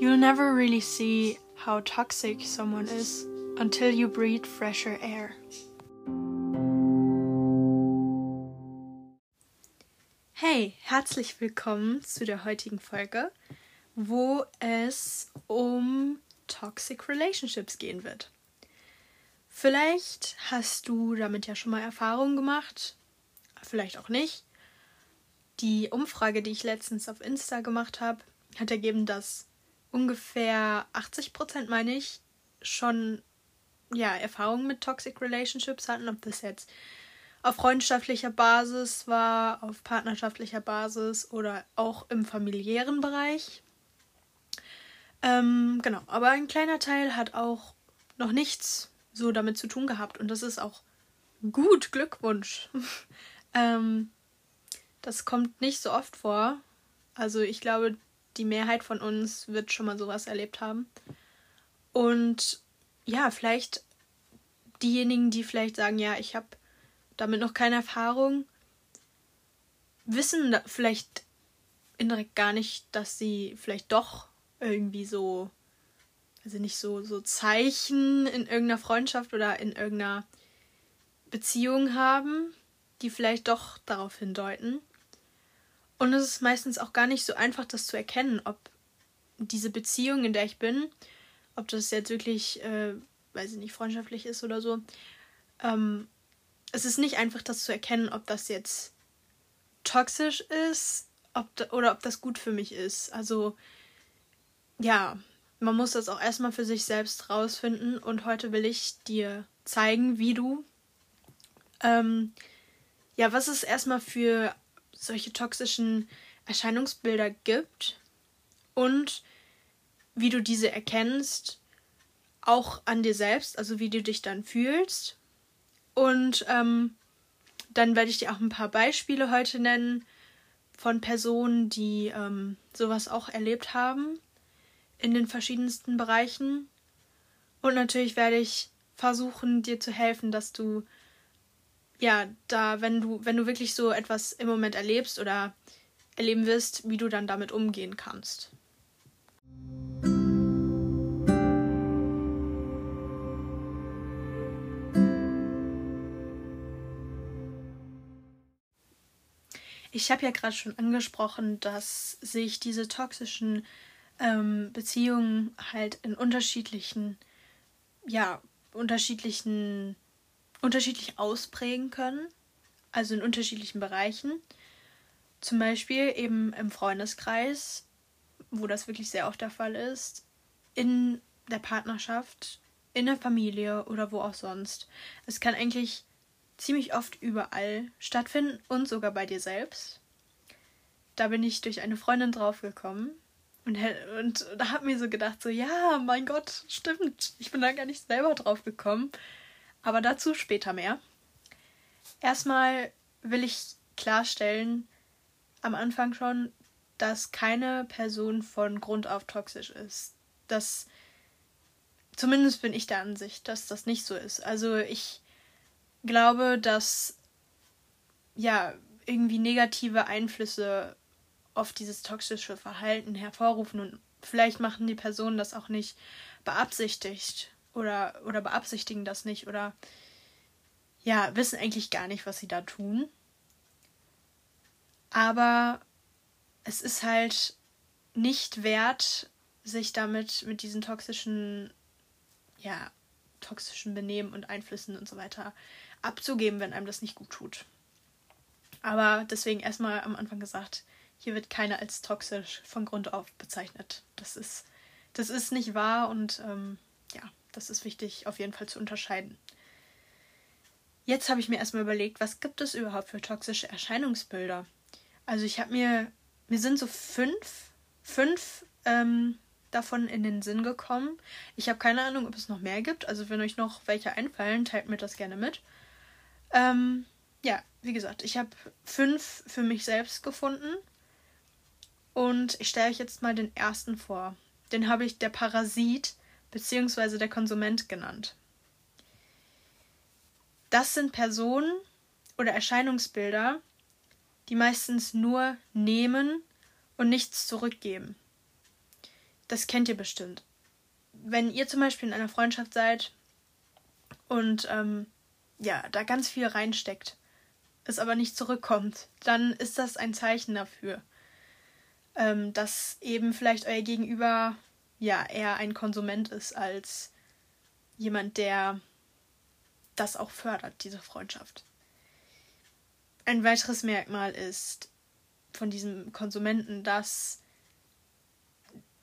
You'll never really see how toxic someone is until you breathe fresher air. Hey, herzlich willkommen zu der heutigen Folge, wo es um Toxic Relationships gehen wird. Vielleicht hast du damit ja schon mal Erfahrungen gemacht, vielleicht auch nicht. Die Umfrage, die ich letztens auf Insta gemacht habe, hat ergeben, dass ungefähr 80 Prozent, meine ich, schon ja, Erfahrungen mit Toxic Relationships hatten, ob das jetzt auf freundschaftlicher Basis war, auf partnerschaftlicher Basis oder auch im familiären Bereich. Ähm, genau, aber ein kleiner Teil hat auch noch nichts so damit zu tun gehabt und das ist auch gut, Glückwunsch. ähm, das kommt nicht so oft vor. Also ich glaube, die Mehrheit von uns wird schon mal sowas erlebt haben. Und ja, vielleicht diejenigen, die vielleicht sagen, ja, ich habe damit noch keine Erfahrung, wissen vielleicht indirekt gar nicht, dass sie vielleicht doch irgendwie so, also nicht so, so Zeichen in irgendeiner Freundschaft oder in irgendeiner Beziehung haben, die vielleicht doch darauf hindeuten. Und es ist meistens auch gar nicht so einfach, das zu erkennen, ob diese Beziehung, in der ich bin, ob das jetzt wirklich, äh, weiß ich nicht, freundschaftlich ist oder so. Ähm, es ist nicht einfach, das zu erkennen, ob das jetzt toxisch ist ob da, oder ob das gut für mich ist. Also, ja, man muss das auch erstmal für sich selbst rausfinden. Und heute will ich dir zeigen, wie du, ähm, ja, was es erstmal für solche toxischen Erscheinungsbilder gibt und wie du diese erkennst, auch an dir selbst, also wie du dich dann fühlst. Und ähm, dann werde ich dir auch ein paar Beispiele heute nennen von Personen, die ähm, sowas auch erlebt haben in den verschiedensten Bereichen. Und natürlich werde ich versuchen, dir zu helfen, dass du ja, da, wenn du, wenn du wirklich so etwas im Moment erlebst oder erleben wirst, wie du dann damit umgehen kannst. Ich habe ja gerade schon angesprochen, dass sich diese toxischen ähm, Beziehungen halt in unterschiedlichen, ja, unterschiedlichen unterschiedlich ausprägen können, also in unterschiedlichen Bereichen. Zum Beispiel eben im Freundeskreis, wo das wirklich sehr oft der Fall ist, in der Partnerschaft, in der Familie oder wo auch sonst. Es kann eigentlich ziemlich oft überall stattfinden und sogar bei dir selbst. Da bin ich durch eine Freundin draufgekommen und, und da habe mir so gedacht, so ja, mein Gott, stimmt, ich bin da gar nicht selber drauf gekommen. Aber dazu später mehr. Erstmal will ich klarstellen, am Anfang schon, dass keine Person von Grund auf toxisch ist. Das zumindest bin ich der Ansicht, dass das nicht so ist. Also ich glaube, dass ja irgendwie negative Einflüsse auf dieses toxische Verhalten hervorrufen und vielleicht machen die Personen das auch nicht beabsichtigt oder, oder beabsichtigen das nicht oder ja, wissen eigentlich gar nicht, was sie da tun. Aber es ist halt nicht wert, sich damit mit diesen toxischen, ja, toxischen Benehmen und Einflüssen und so weiter abzugeben, wenn einem das nicht gut tut. Aber deswegen erstmal am Anfang gesagt, hier wird keiner als toxisch von Grund auf bezeichnet. Das ist, das ist nicht wahr und ähm, ja, das ist wichtig auf jeden Fall zu unterscheiden. Jetzt habe ich mir erstmal überlegt, was gibt es überhaupt für toxische Erscheinungsbilder? Also ich habe mir, mir sind so fünf, fünf ähm, davon in den Sinn gekommen. Ich habe keine Ahnung, ob es noch mehr gibt. Also wenn euch noch welche einfallen, teilt mir das gerne mit. Ähm, ja, wie gesagt, ich habe fünf für mich selbst gefunden. Und ich stelle euch jetzt mal den ersten vor. Den habe ich der Parasit bzw. der Konsument genannt. Das sind Personen oder Erscheinungsbilder, die meistens nur nehmen und nichts zurückgeben. das kennt ihr bestimmt. Wenn ihr zum Beispiel in einer Freundschaft seid und ähm, ja, da ganz viel reinsteckt, es aber nicht zurückkommt, dann ist das ein Zeichen dafür, ähm, dass eben vielleicht euer Gegenüber ja eher ein Konsument ist als jemand, der das auch fördert, diese Freundschaft. Ein weiteres Merkmal ist von diesem Konsumenten, dass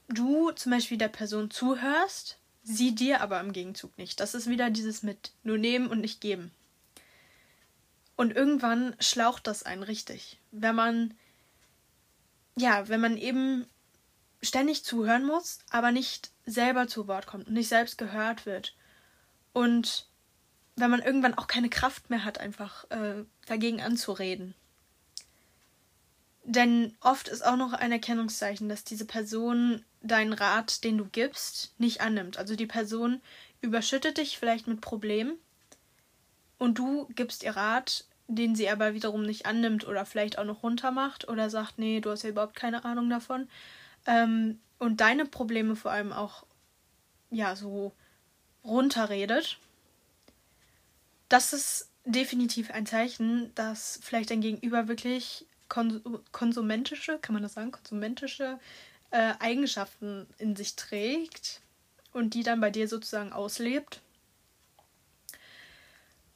du zum Beispiel der Person zuhörst, sie dir aber im Gegenzug nicht. Das ist wieder dieses mit nur nehmen und nicht geben. Und irgendwann schlaucht das einen richtig. Wenn man, ja, wenn man eben ständig zuhören muss, aber nicht selber zu Wort kommt und nicht selbst gehört wird. Und wenn man irgendwann auch keine Kraft mehr hat, einfach äh, dagegen anzureden. Denn oft ist auch noch ein Erkennungszeichen, dass diese Person deinen Rat, den du gibst, nicht annimmt. Also die Person überschüttet dich vielleicht mit Problemen und du gibst ihr Rat, den sie aber wiederum nicht annimmt oder vielleicht auch noch runtermacht oder sagt, nee, du hast ja überhaupt keine Ahnung davon. Ähm, und deine Probleme vor allem auch, ja, so runterredet. Das ist definitiv ein Zeichen, dass vielleicht dein Gegenüber wirklich kons konsumentische, kann man das sagen, konsumentische äh, Eigenschaften in sich trägt und die dann bei dir sozusagen auslebt.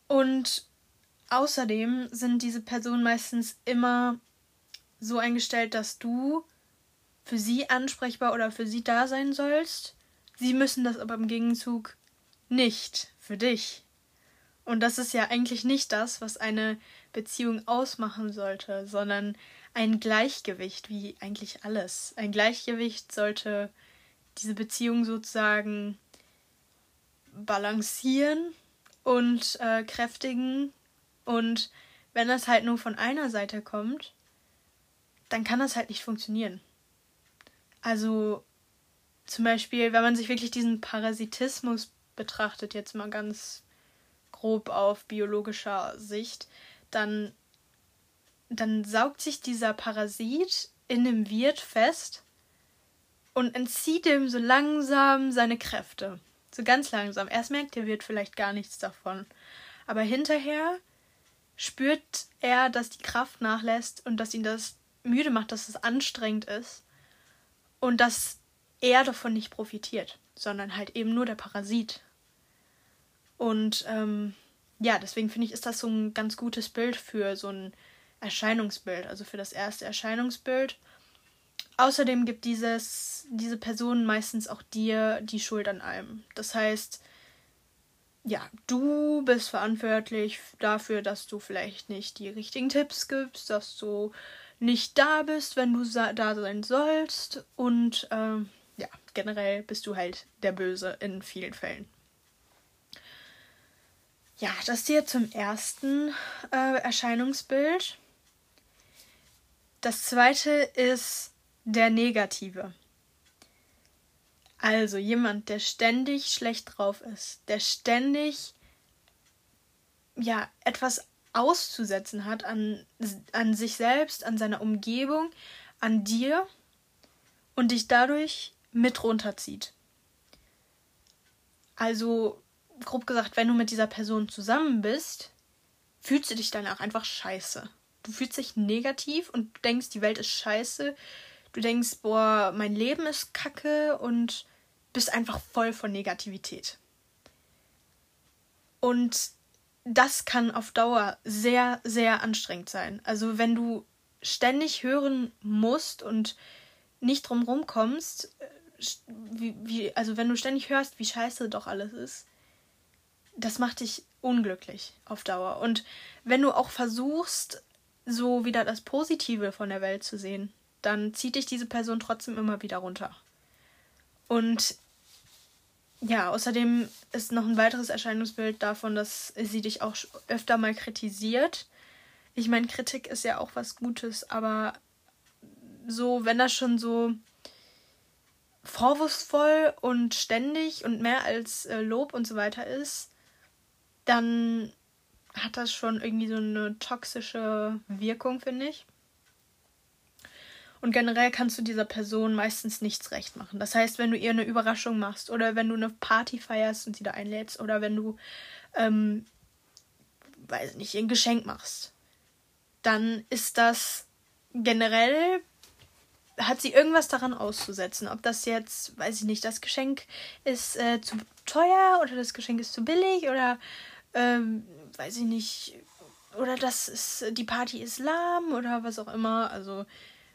Und außerdem sind diese Personen meistens immer so eingestellt, dass du für sie ansprechbar oder für sie da sein sollst. Sie müssen das aber im Gegenzug nicht für dich. Und das ist ja eigentlich nicht das, was eine Beziehung ausmachen sollte, sondern ein Gleichgewicht, wie eigentlich alles. Ein Gleichgewicht sollte diese Beziehung sozusagen balancieren und äh, kräftigen. Und wenn das halt nur von einer Seite kommt, dann kann das halt nicht funktionieren. Also zum Beispiel, wenn man sich wirklich diesen Parasitismus betrachtet, jetzt mal ganz grob auf biologischer Sicht, dann, dann saugt sich dieser Parasit in dem Wirt fest und entzieht ihm so langsam seine Kräfte. So ganz langsam. Erst merkt der Wirt vielleicht gar nichts davon. Aber hinterher spürt er, dass die Kraft nachlässt und dass ihn das müde macht, dass es anstrengend ist und dass er davon nicht profitiert, sondern halt eben nur der Parasit. Und ähm, ja, deswegen finde ich, ist das so ein ganz gutes Bild für so ein Erscheinungsbild, also für das erste Erscheinungsbild. Außerdem gibt dieses, diese Person meistens auch dir die Schuld an allem. Das heißt, ja, du bist verantwortlich dafür, dass du vielleicht nicht die richtigen Tipps gibst, dass du nicht da bist, wenn du da sein sollst. Und ähm, ja, generell bist du halt der Böse in vielen Fällen. Ja, das hier zum ersten äh, Erscheinungsbild. Das zweite ist der Negative. Also jemand, der ständig schlecht drauf ist, der ständig ja etwas auszusetzen hat an, an sich selbst, an seiner Umgebung, an dir und dich dadurch mit runterzieht. Also grob gesagt, wenn du mit dieser Person zusammen bist, fühlst du dich danach einfach scheiße. Du fühlst dich negativ und du denkst, die Welt ist scheiße. Du denkst, boah, mein Leben ist kacke und bist einfach voll von Negativität. Und das kann auf Dauer sehr, sehr anstrengend sein. Also wenn du ständig hören musst und nicht drum kommst, äh, wie, wie, also wenn du ständig hörst, wie scheiße doch alles ist, das macht dich unglücklich auf Dauer. Und wenn du auch versuchst, so wieder das Positive von der Welt zu sehen, dann zieht dich diese Person trotzdem immer wieder runter. Und ja, außerdem ist noch ein weiteres Erscheinungsbild davon, dass sie dich auch öfter mal kritisiert. Ich meine, Kritik ist ja auch was Gutes, aber so, wenn das schon so vorwurfsvoll und ständig und mehr als äh, Lob und so weiter ist, dann hat das schon irgendwie so eine toxische Wirkung, finde ich. Und generell kannst du dieser Person meistens nichts recht machen. Das heißt, wenn du ihr eine Überraschung machst oder wenn du eine Party feierst und sie da einlädst oder wenn du, ähm, weiß nicht, ein Geschenk machst, dann ist das generell hat sie irgendwas daran auszusetzen. Ob das jetzt, weiß ich nicht, das Geschenk ist äh, zu teuer oder das Geschenk ist zu billig oder ähm, weiß ich nicht, oder das ist, die Party ist lahm oder was auch immer. Also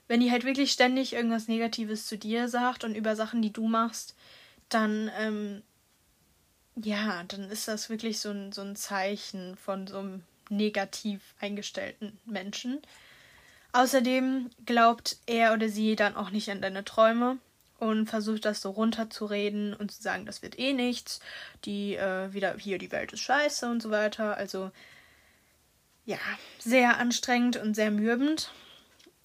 wenn die halt wirklich ständig irgendwas Negatives zu dir sagt und über Sachen, die du machst, dann, ähm, ja, dann ist das wirklich so ein, so ein Zeichen von so einem negativ eingestellten Menschen. Außerdem glaubt er oder sie dann auch nicht an deine Träume und versucht das so runterzureden und zu sagen, das wird eh nichts, die äh, wieder hier die Welt ist scheiße und so weiter. Also ja, sehr anstrengend und sehr mürbend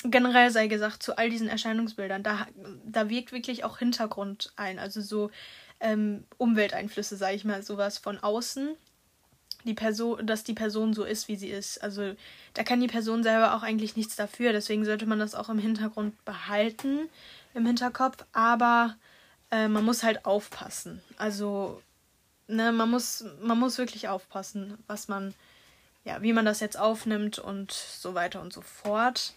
generell sei gesagt, zu all diesen Erscheinungsbildern, da, da wirkt wirklich auch Hintergrund ein, also so ähm, Umwelteinflüsse, sage ich mal, sowas von außen, die Person, dass die Person so ist, wie sie ist. Also da kann die Person selber auch eigentlich nichts dafür, deswegen sollte man das auch im Hintergrund behalten, im Hinterkopf, aber äh, man muss halt aufpassen. Also, ne, man muss, man muss wirklich aufpassen, was man, ja, wie man das jetzt aufnimmt und so weiter und so fort.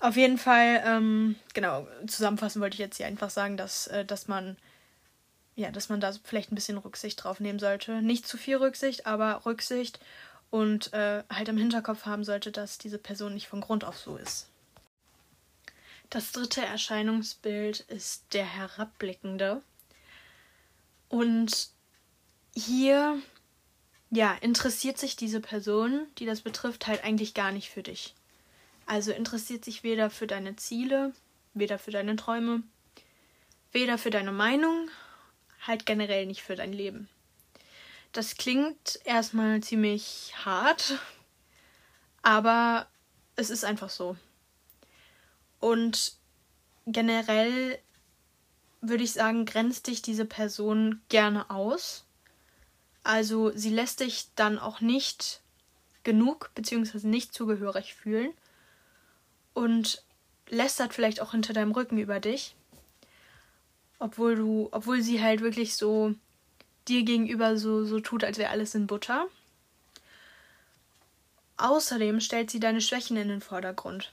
Auf jeden Fall, ähm, genau, zusammenfassen wollte ich jetzt hier einfach sagen, dass, äh, dass man, ja, dass man da vielleicht ein bisschen Rücksicht drauf nehmen sollte. Nicht zu viel Rücksicht, aber Rücksicht und äh, halt im Hinterkopf haben sollte, dass diese Person nicht von Grund auf so ist. Das dritte Erscheinungsbild ist der Herabblickende. Und hier, ja, interessiert sich diese Person, die das betrifft, halt eigentlich gar nicht für dich. Also interessiert sich weder für deine Ziele, weder für deine Träume, weder für deine Meinung, halt generell nicht für dein Leben. Das klingt erstmal ziemlich hart, aber es ist einfach so. Und generell würde ich sagen, grenzt dich diese Person gerne aus. Also sie lässt dich dann auch nicht genug bzw. nicht zugehörig fühlen und lästert vielleicht auch hinter deinem Rücken über dich. Obwohl du, obwohl sie halt wirklich so dir gegenüber so, so tut, als wäre alles in Butter. Außerdem stellt sie deine Schwächen in den Vordergrund.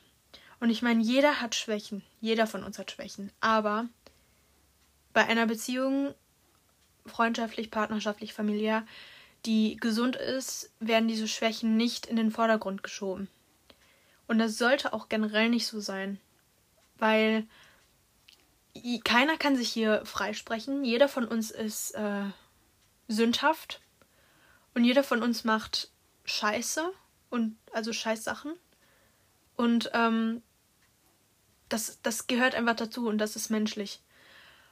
Und ich meine, jeder hat Schwächen. Jeder von uns hat Schwächen. Aber bei einer Beziehung, freundschaftlich, partnerschaftlich, familiär, die gesund ist, werden diese Schwächen nicht in den Vordergrund geschoben. Und das sollte auch generell nicht so sein. Weil keiner kann sich hier freisprechen. Jeder von uns ist äh, sündhaft. Und jeder von uns macht Scheiße und also Scheißsachen. Und ähm, das, das gehört einfach dazu und das ist menschlich.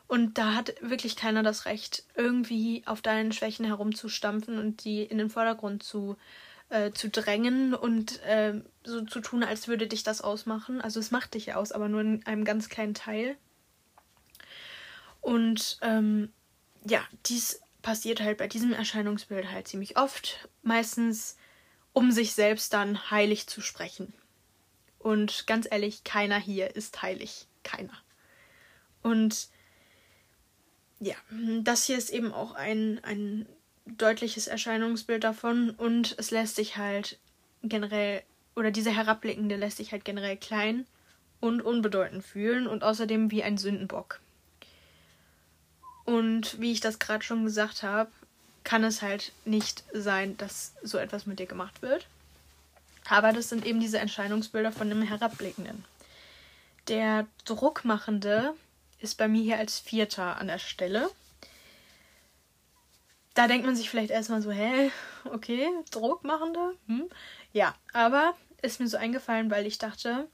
Und da hat wirklich keiner das Recht, irgendwie auf deinen Schwächen herumzustampfen und die in den Vordergrund zu äh, zu drängen und äh, so zu tun, als würde dich das ausmachen. Also es macht dich ja aus, aber nur in einem ganz kleinen Teil. Und ähm, ja, dies passiert halt bei diesem Erscheinungsbild halt ziemlich oft. Meistens, um sich selbst dann heilig zu sprechen. Und ganz ehrlich, keiner hier ist heilig. Keiner. Und ja, das hier ist eben auch ein, ein deutliches Erscheinungsbild davon und es lässt sich halt generell, oder diese Herabblickende lässt sich halt generell klein und unbedeutend fühlen und außerdem wie ein Sündenbock. Und wie ich das gerade schon gesagt habe, kann es halt nicht sein, dass so etwas mit dir gemacht wird. Aber das sind eben diese Erscheinungsbilder von dem Herabblickenden. Der Druckmachende ist bei mir hier als Vierter an der Stelle da denkt man sich vielleicht erstmal so, hä, okay, Druckmachende? Hm? Ja, aber ist mir so eingefallen, weil ich dachte,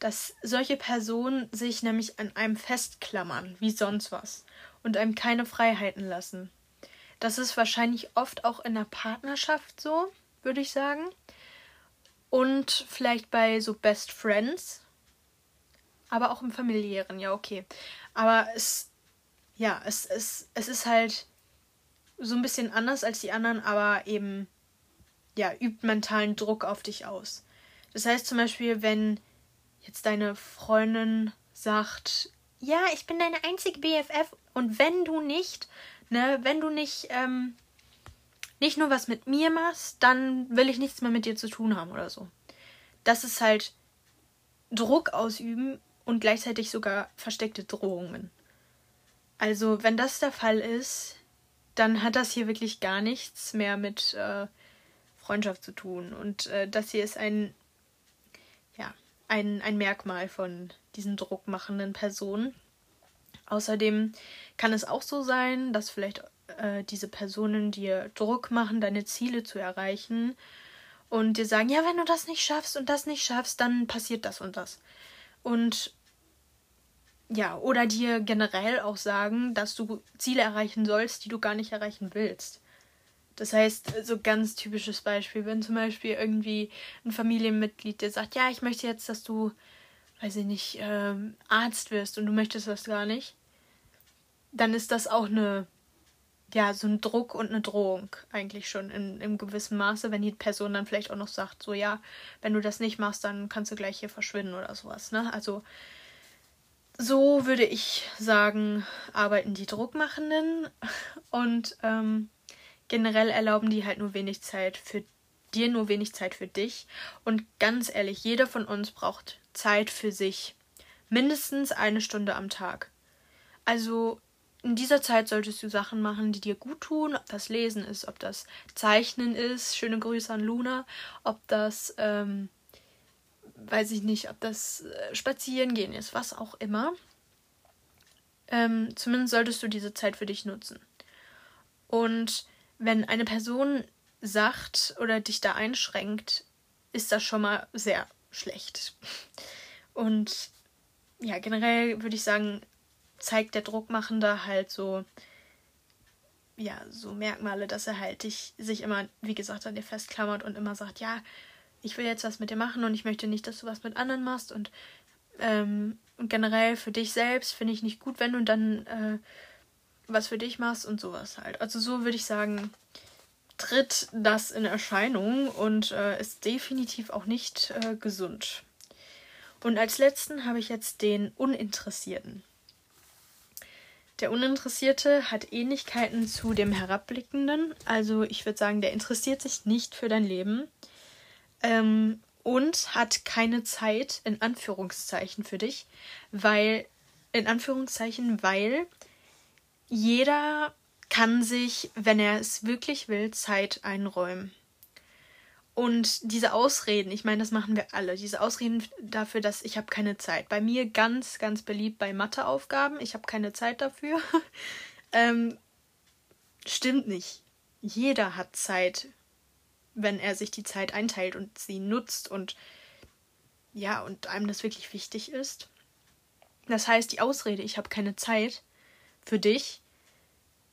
dass solche Personen sich nämlich an einem festklammern, wie sonst was, und einem keine Freiheiten lassen. Das ist wahrscheinlich oft auch in der Partnerschaft so, würde ich sagen. Und vielleicht bei so Best Friends. Aber auch im familiären, ja, okay. Aber es, ja, es, es, es ist halt so ein bisschen anders als die anderen, aber eben, ja, übt mentalen Druck auf dich aus. Das heißt zum Beispiel, wenn jetzt deine Freundin sagt, ja, ich bin deine einzige BFF und wenn du nicht, ne, wenn du nicht, ähm, nicht nur was mit mir machst, dann will ich nichts mehr mit dir zu tun haben oder so. Das ist halt Druck ausüben und gleichzeitig sogar versteckte Drohungen. Also, wenn das der Fall ist, dann hat das hier wirklich gar nichts mehr mit äh, Freundschaft zu tun. Und äh, das hier ist ein, ja, ein, ein Merkmal von diesen druckmachenden Personen. Außerdem kann es auch so sein, dass vielleicht äh, diese Personen dir Druck machen, deine Ziele zu erreichen und dir sagen, ja, wenn du das nicht schaffst und das nicht schaffst, dann passiert das und das. Und ja, oder dir generell auch sagen, dass du Ziele erreichen sollst, die du gar nicht erreichen willst. Das heißt, so ganz typisches Beispiel, wenn zum Beispiel irgendwie ein Familienmitglied dir sagt, ja, ich möchte jetzt, dass du, weiß ich nicht, ähm, Arzt wirst und du möchtest das gar nicht, dann ist das auch eine, ja, so ein Druck und eine Drohung eigentlich schon in, in gewissem Maße, wenn die Person dann vielleicht auch noch sagt, so ja, wenn du das nicht machst, dann kannst du gleich hier verschwinden oder sowas, ne? Also so würde ich sagen, arbeiten die Druckmachenden und ähm, generell erlauben die halt nur wenig Zeit für dir, nur wenig Zeit für dich. Und ganz ehrlich, jeder von uns braucht Zeit für sich. Mindestens eine Stunde am Tag. Also in dieser Zeit solltest du Sachen machen, die dir gut tun, ob das Lesen ist, ob das Zeichnen ist, schöne Grüße an Luna, ob das ähm, weiß ich nicht, ob das äh, Spazierengehen ist, was auch immer. Ähm, zumindest solltest du diese Zeit für dich nutzen. Und wenn eine Person sagt oder dich da einschränkt, ist das schon mal sehr schlecht. Und ja, generell würde ich sagen, zeigt der Druckmachende halt so, ja, so Merkmale, dass er halt dich, sich immer, wie gesagt, an dir festklammert und immer sagt, ja, ich will jetzt was mit dir machen und ich möchte nicht, dass du was mit anderen machst und, ähm, und generell für dich selbst finde ich nicht gut, wenn du dann äh, was für dich machst und sowas halt. Also so würde ich sagen, tritt das in Erscheinung und äh, ist definitiv auch nicht äh, gesund. Und als letzten habe ich jetzt den Uninteressierten. Der Uninteressierte hat Ähnlichkeiten zu dem Herabblickenden. Also ich würde sagen, der interessiert sich nicht für dein Leben ähm, und hat keine Zeit in Anführungszeichen für dich, weil in Anführungszeichen, weil jeder kann sich, wenn er es wirklich will, Zeit einräumen. Und diese Ausreden, ich meine, das machen wir alle, diese Ausreden dafür, dass ich habe keine Zeit. Bei mir ganz, ganz beliebt bei Matheaufgaben, ich habe keine Zeit dafür. ähm, stimmt nicht. Jeder hat Zeit wenn er sich die Zeit einteilt und sie nutzt und ja, und einem das wirklich wichtig ist. Das heißt, die Ausrede, ich habe keine Zeit für dich,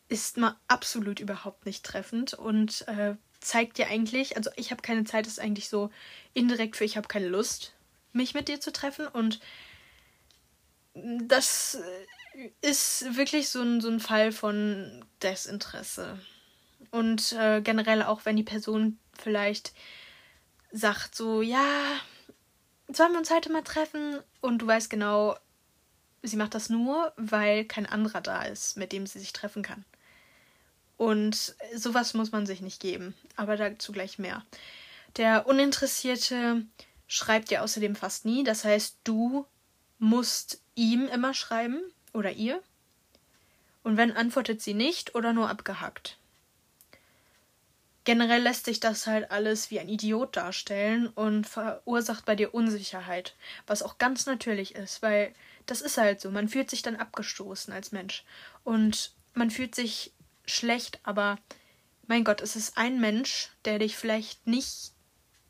ist mal absolut überhaupt nicht treffend und äh, zeigt dir eigentlich, also ich habe keine Zeit, ist eigentlich so indirekt für ich habe keine Lust, mich mit dir zu treffen und das ist wirklich so ein, so ein Fall von Desinteresse. Und äh, generell auch, wenn die Person vielleicht sagt so, ja, sollen wir uns heute mal treffen? Und du weißt genau, sie macht das nur, weil kein anderer da ist, mit dem sie sich treffen kann. Und sowas muss man sich nicht geben, aber dazu gleich mehr. Der Uninteressierte schreibt dir außerdem fast nie, das heißt, du musst ihm immer schreiben oder ihr. Und wenn antwortet sie nicht oder nur abgehackt generell lässt sich das halt alles wie ein Idiot darstellen und verursacht bei dir Unsicherheit, was auch ganz natürlich ist, weil das ist halt so, man fühlt sich dann abgestoßen als Mensch und man fühlt sich schlecht, aber mein Gott, es ist ein Mensch, der dich vielleicht nicht,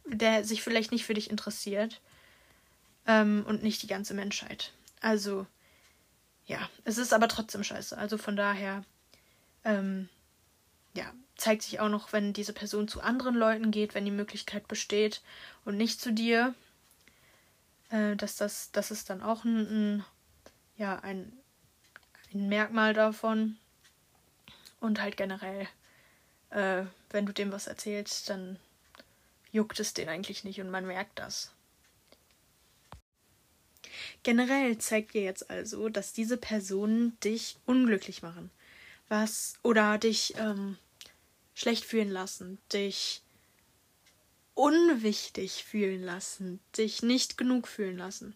der sich vielleicht nicht für dich interessiert ähm, und nicht die ganze Menschheit. Also ja, es ist aber trotzdem scheiße. Also von daher, ähm, ja, zeigt sich auch noch, wenn diese Person zu anderen Leuten geht, wenn die Möglichkeit besteht und nicht zu dir. Äh, dass das, das ist dann auch ein, ein ja, ein, ein Merkmal davon. Und halt generell, äh, wenn du dem was erzählst, dann juckt es den eigentlich nicht und man merkt das. Generell zeigt dir jetzt also, dass diese Personen dich unglücklich machen. Was oder dich ähm, schlecht fühlen lassen, dich unwichtig fühlen lassen, dich nicht genug fühlen lassen.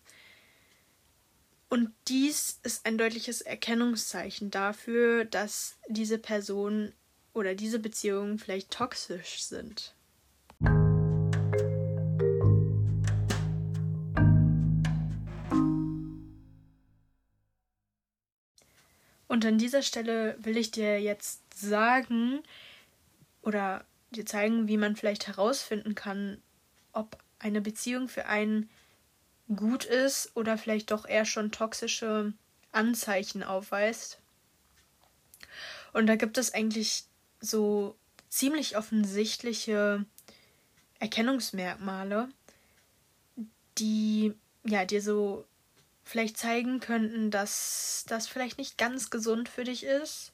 Und dies ist ein deutliches Erkennungszeichen dafür, dass diese Person oder diese Beziehungen vielleicht toxisch sind. Und an dieser Stelle will ich dir jetzt sagen oder dir zeigen, wie man vielleicht herausfinden kann, ob eine Beziehung für einen gut ist oder vielleicht doch eher schon toxische Anzeichen aufweist. Und da gibt es eigentlich so ziemlich offensichtliche Erkennungsmerkmale, die ja dir so vielleicht zeigen könnten, dass das vielleicht nicht ganz gesund für dich ist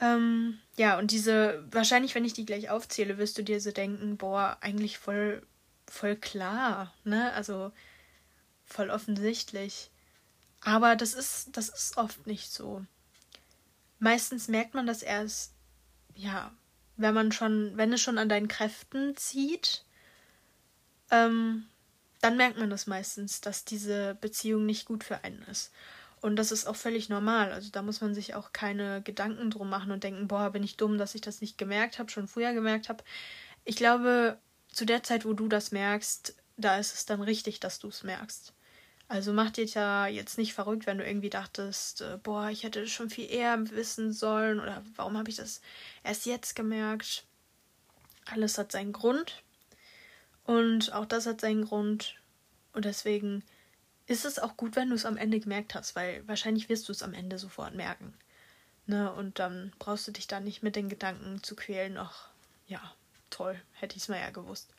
ähm, ja, und diese, wahrscheinlich, wenn ich die gleich aufzähle, wirst du dir so denken, boah, eigentlich voll, voll klar, ne? Also voll offensichtlich. Aber das ist, das ist oft nicht so. Meistens merkt man das erst, ja, wenn man schon, wenn es schon an deinen Kräften zieht, ähm, dann merkt man das meistens, dass diese Beziehung nicht gut für einen ist. Und das ist auch völlig normal. Also da muss man sich auch keine Gedanken drum machen und denken, boah, bin ich dumm, dass ich das nicht gemerkt habe, schon früher gemerkt habe. Ich glaube, zu der Zeit, wo du das merkst, da ist es dann richtig, dass du es merkst. Also mach dir ja jetzt nicht verrückt, wenn du irgendwie dachtest, äh, boah, ich hätte schon viel eher wissen sollen oder warum habe ich das erst jetzt gemerkt. Alles hat seinen Grund und auch das hat seinen Grund und deswegen ist es auch gut, wenn du es am Ende gemerkt hast, weil wahrscheinlich wirst du es am Ende sofort merken. Ne? Und dann brauchst du dich da nicht mit den Gedanken zu quälen, ach, ja, toll, hätte ich es mal ja gewusst.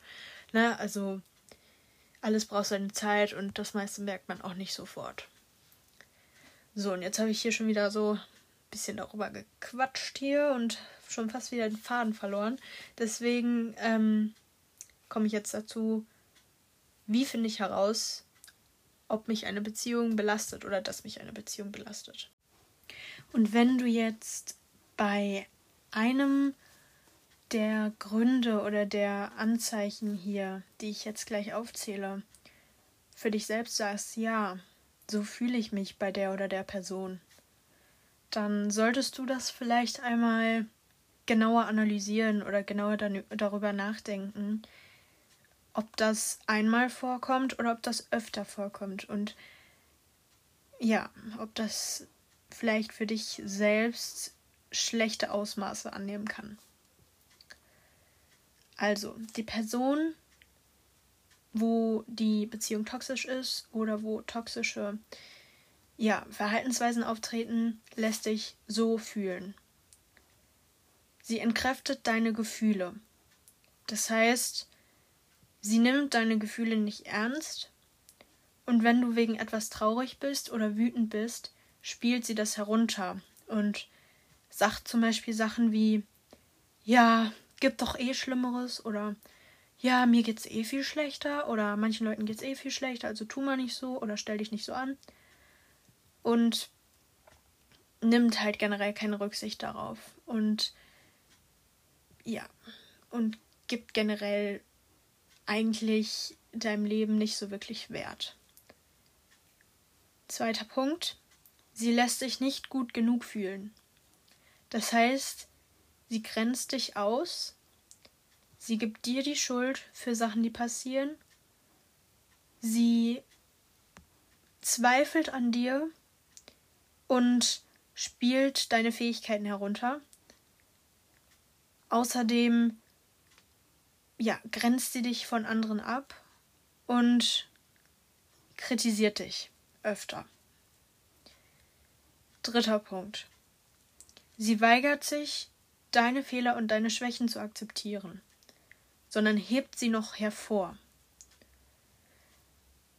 Ne? Also alles braucht seine Zeit und das meiste merkt man auch nicht sofort. So, und jetzt habe ich hier schon wieder so ein bisschen darüber gequatscht hier und schon fast wieder den Faden verloren. Deswegen ähm, komme ich jetzt dazu, wie finde ich heraus, ob mich eine Beziehung belastet oder dass mich eine Beziehung belastet. Und wenn du jetzt bei einem der Gründe oder der Anzeichen hier, die ich jetzt gleich aufzähle, für dich selbst sagst, ja, so fühle ich mich bei der oder der Person, dann solltest du das vielleicht einmal genauer analysieren oder genauer darüber nachdenken, ob das einmal vorkommt oder ob das öfter vorkommt und ja, ob das vielleicht für dich selbst schlechte Ausmaße annehmen kann. Also, die Person, wo die Beziehung toxisch ist oder wo toxische ja, Verhaltensweisen auftreten, lässt dich so fühlen. Sie entkräftet deine Gefühle. Das heißt, Sie nimmt deine Gefühle nicht ernst, und wenn du wegen etwas traurig bist oder wütend bist, spielt sie das herunter und sagt zum Beispiel Sachen wie Ja, gibt doch eh Schlimmeres oder ja, mir geht's eh viel schlechter oder manchen Leuten geht's eh viel schlechter, also tu mal nicht so oder stell dich nicht so an. Und nimmt halt generell keine Rücksicht darauf. Und ja, und gibt generell eigentlich deinem Leben nicht so wirklich wert. Zweiter Punkt. Sie lässt sich nicht gut genug fühlen. Das heißt, sie grenzt dich aus, sie gibt dir die Schuld für Sachen, die passieren, sie zweifelt an dir und spielt deine Fähigkeiten herunter. Außerdem ja, grenzt sie dich von anderen ab und kritisiert dich öfter. Dritter Punkt. Sie weigert sich, deine Fehler und deine Schwächen zu akzeptieren, sondern hebt sie noch hervor.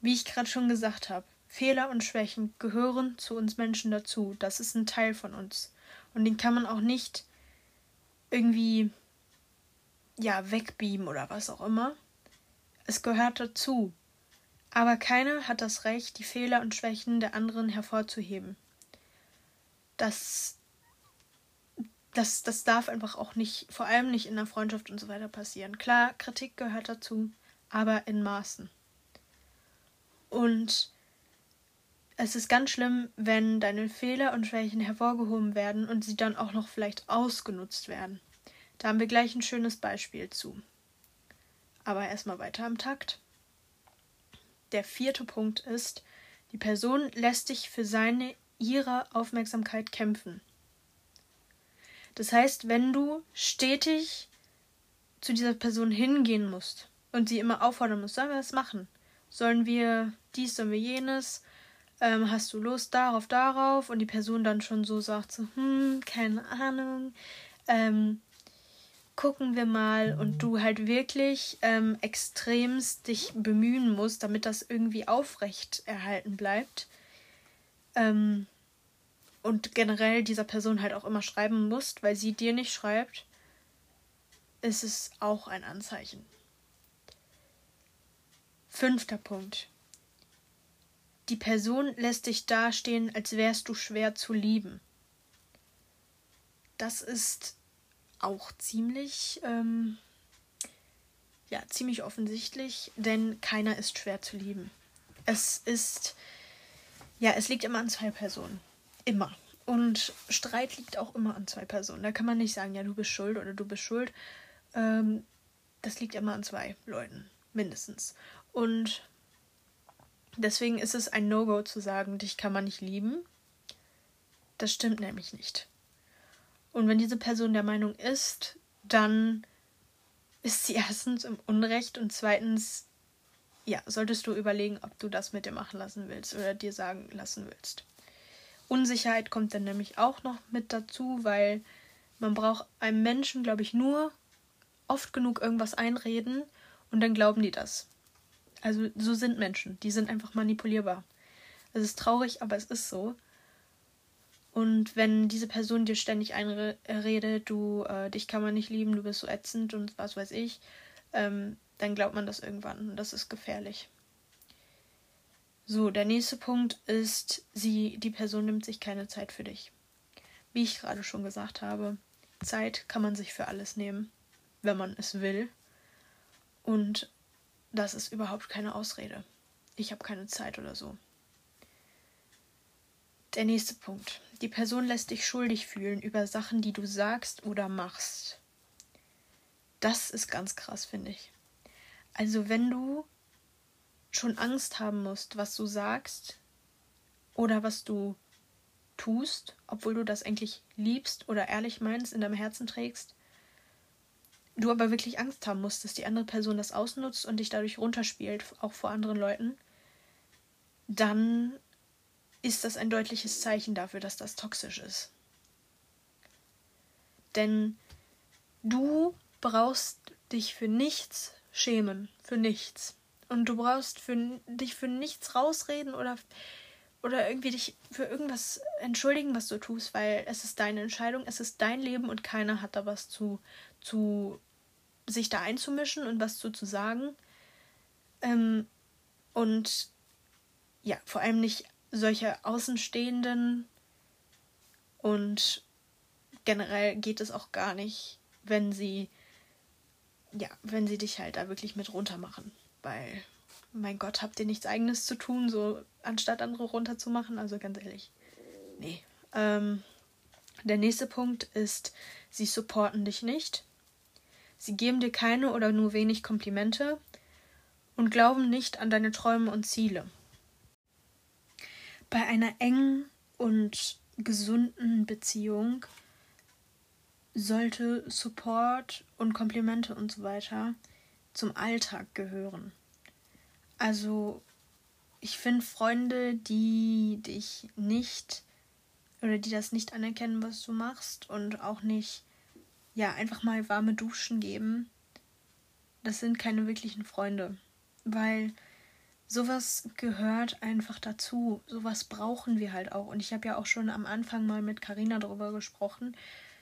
Wie ich gerade schon gesagt habe, Fehler und Schwächen gehören zu uns Menschen dazu. Das ist ein Teil von uns. Und den kann man auch nicht irgendwie ja, wegbeamen oder was auch immer. Es gehört dazu. Aber keiner hat das Recht, die Fehler und Schwächen der anderen hervorzuheben. Das, das, das darf einfach auch nicht, vor allem nicht in der Freundschaft und so weiter passieren. Klar, Kritik gehört dazu, aber in Maßen. Und es ist ganz schlimm, wenn deine Fehler und Schwächen hervorgehoben werden und sie dann auch noch vielleicht ausgenutzt werden. Da haben wir gleich ein schönes Beispiel zu. Aber erstmal weiter am Takt. Der vierte Punkt ist, die Person lässt dich für seine, ihre Aufmerksamkeit kämpfen. Das heißt, wenn du stetig zu dieser Person hingehen musst und sie immer auffordern musst, sollen wir das machen? Sollen wir dies, sollen wir jenes? Ähm, hast du Lust darauf, darauf? Und die Person dann schon so sagt, so, hm, keine Ahnung. Ähm, gucken wir mal und du halt wirklich ähm, extremst dich bemühen musst, damit das irgendwie aufrecht erhalten bleibt. Ähm, und generell dieser Person halt auch immer schreiben musst, weil sie dir nicht schreibt, ist es auch ein Anzeichen. Fünfter Punkt. Die Person lässt dich dastehen, als wärst du schwer zu lieben. Das ist auch ziemlich, ähm, ja, ziemlich offensichtlich, denn keiner ist schwer zu lieben. Es ist, ja, es liegt immer an zwei Personen. Immer. Und Streit liegt auch immer an zwei Personen. Da kann man nicht sagen, ja, du bist schuld oder du bist schuld. Ähm, das liegt immer an zwei Leuten, mindestens. Und deswegen ist es ein No-Go zu sagen, dich kann man nicht lieben. Das stimmt nämlich nicht. Und wenn diese Person der Meinung ist, dann ist sie erstens im Unrecht und zweitens, ja, solltest du überlegen, ob du das mit dir machen lassen willst oder dir sagen lassen willst. Unsicherheit kommt dann nämlich auch noch mit dazu, weil man braucht einem Menschen, glaube ich, nur oft genug irgendwas einreden und dann glauben die das. Also so sind Menschen, die sind einfach manipulierbar. Es ist traurig, aber es ist so. Und wenn diese Person dir ständig einredet, du, äh, dich kann man nicht lieben, du bist so ätzend und was weiß ich, ähm, dann glaubt man das irgendwann. Und das ist gefährlich. So, der nächste Punkt ist, sie, die Person nimmt sich keine Zeit für dich. Wie ich gerade schon gesagt habe, Zeit kann man sich für alles nehmen, wenn man es will. Und das ist überhaupt keine Ausrede. Ich habe keine Zeit oder so. Der nächste Punkt. Die Person lässt dich schuldig fühlen über Sachen, die du sagst oder machst. Das ist ganz krass, finde ich. Also wenn du schon Angst haben musst, was du sagst oder was du tust, obwohl du das eigentlich liebst oder ehrlich meinst, in deinem Herzen trägst, du aber wirklich Angst haben musst, dass die andere Person das ausnutzt und dich dadurch runterspielt, auch vor anderen Leuten, dann ist das ein deutliches Zeichen dafür, dass das toxisch ist. Denn du brauchst dich für nichts schämen, für nichts. Und du brauchst für, dich für nichts rausreden oder, oder irgendwie dich für irgendwas entschuldigen, was du tust, weil es ist deine Entscheidung, es ist dein Leben und keiner hat da was zu, zu sich da einzumischen und was zu, zu sagen. Ähm, und ja, vor allem nicht solche Außenstehenden und generell geht es auch gar nicht, wenn sie ja, wenn sie dich halt da wirklich mit runter machen, weil mein Gott, habt ihr nichts eigenes zu tun, so anstatt andere runterzumachen, also ganz ehrlich. Nee. Ähm, der nächste Punkt ist, sie supporten dich nicht. Sie geben dir keine oder nur wenig Komplimente und glauben nicht an deine Träume und Ziele bei einer engen und gesunden Beziehung sollte Support und Komplimente und so weiter zum Alltag gehören. Also ich finde Freunde, die dich nicht oder die das nicht anerkennen, was du machst und auch nicht ja einfach mal warme Duschen geben, das sind keine wirklichen Freunde, weil sowas gehört einfach dazu. Sowas brauchen wir halt auch. Und ich habe ja auch schon am Anfang mal mit Karina darüber gesprochen.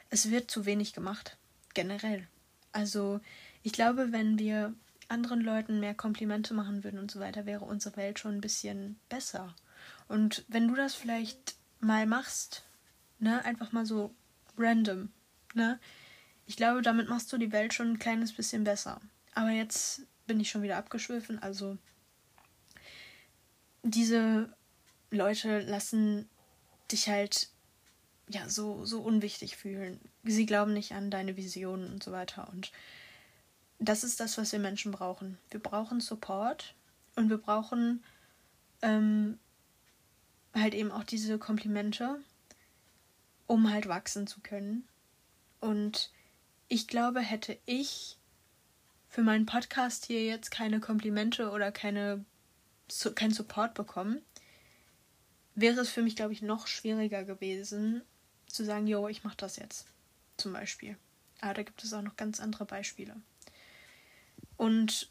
Es wird zu wenig gemacht. Generell. Also, ich glaube, wenn wir anderen Leuten mehr Komplimente machen würden und so weiter, wäre unsere Welt schon ein bisschen besser. Und wenn du das vielleicht mal machst, ne, einfach mal so random, ne, ich glaube, damit machst du die Welt schon ein kleines bisschen besser. Aber jetzt bin ich schon wieder abgeschwiffen, also diese Leute lassen dich halt ja so so unwichtig fühlen. Sie glauben nicht an deine Visionen und so weiter und das ist das, was wir Menschen brauchen. Wir brauchen Support und wir brauchen ähm, halt eben auch diese Komplimente, um halt wachsen zu können. Und ich glaube, hätte ich für meinen Podcast hier jetzt keine Komplimente oder keine, so, kein Support bekommen, wäre es für mich, glaube ich, noch schwieriger gewesen, zu sagen, jo, ich mache das jetzt. Zum Beispiel. Aber da gibt es auch noch ganz andere Beispiele. Und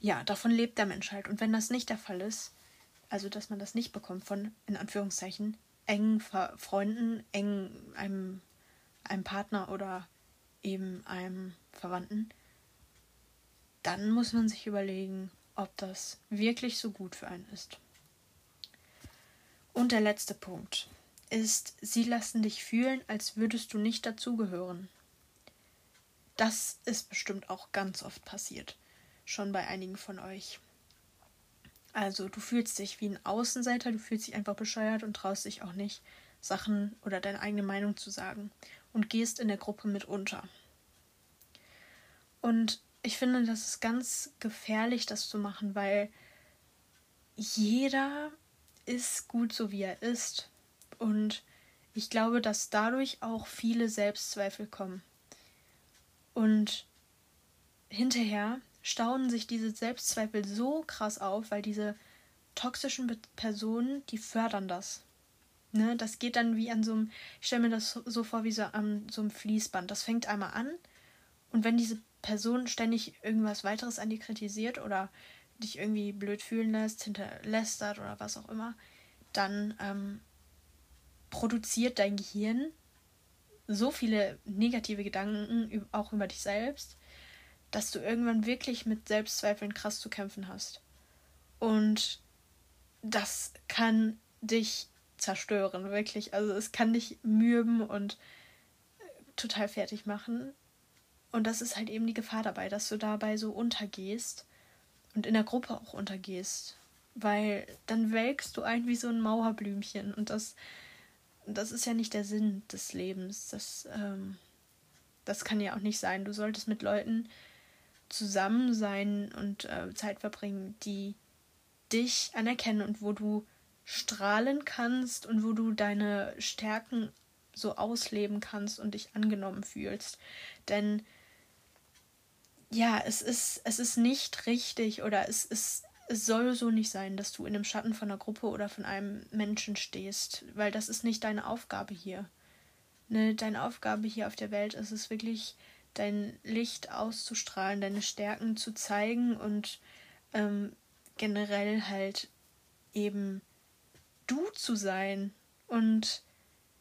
ja, davon lebt der Mensch halt. Und wenn das nicht der Fall ist, also dass man das nicht bekommt von, in Anführungszeichen, engen Freunden, engen einem, einem Partner oder eben einem Verwandten, dann muss man sich überlegen, ob das wirklich so gut für einen ist. Und der letzte Punkt ist, sie lassen dich fühlen, als würdest du nicht dazugehören. Das ist bestimmt auch ganz oft passiert, schon bei einigen von euch. Also du fühlst dich wie ein Außenseiter, du fühlst dich einfach bescheuert und traust dich auch nicht, Sachen oder deine eigene Meinung zu sagen und gehst in der Gruppe mit unter. Und ich finde, das ist ganz gefährlich, das zu machen, weil jeder ist gut so, wie er ist. Und ich glaube, dass dadurch auch viele Selbstzweifel kommen. Und hinterher staunen sich diese Selbstzweifel so krass auf, weil diese toxischen Personen, die fördern das. Ne, das geht dann wie an so einem, ich stelle mir das so vor wie so an so einem Fließband. Das fängt einmal an und wenn diese Person ständig irgendwas weiteres an dir kritisiert oder dich irgendwie blöd fühlen lässt, hinterlästert oder was auch immer, dann ähm, produziert dein Gehirn so viele negative Gedanken auch über dich selbst, dass du irgendwann wirklich mit Selbstzweifeln krass zu kämpfen hast. Und das kann dich zerstören, wirklich. Also es kann dich mürben und total fertig machen. Und das ist halt eben die Gefahr dabei, dass du dabei so untergehst und in der Gruppe auch untergehst. Weil dann welkst du ein wie so ein Mauerblümchen. Und das, das ist ja nicht der Sinn des Lebens. Das, ähm, das kann ja auch nicht sein. Du solltest mit Leuten zusammen sein und äh, Zeit verbringen, die dich anerkennen und wo du strahlen kannst und wo du deine Stärken so ausleben kannst und dich angenommen fühlst. Denn ja, es ist, es ist nicht richtig oder es, ist, es soll so nicht sein, dass du in dem Schatten von einer Gruppe oder von einem Menschen stehst, weil das ist nicht deine Aufgabe hier. Ne, deine Aufgabe hier auf der Welt ist es wirklich, dein Licht auszustrahlen, deine Stärken zu zeigen und ähm, generell halt eben du zu sein und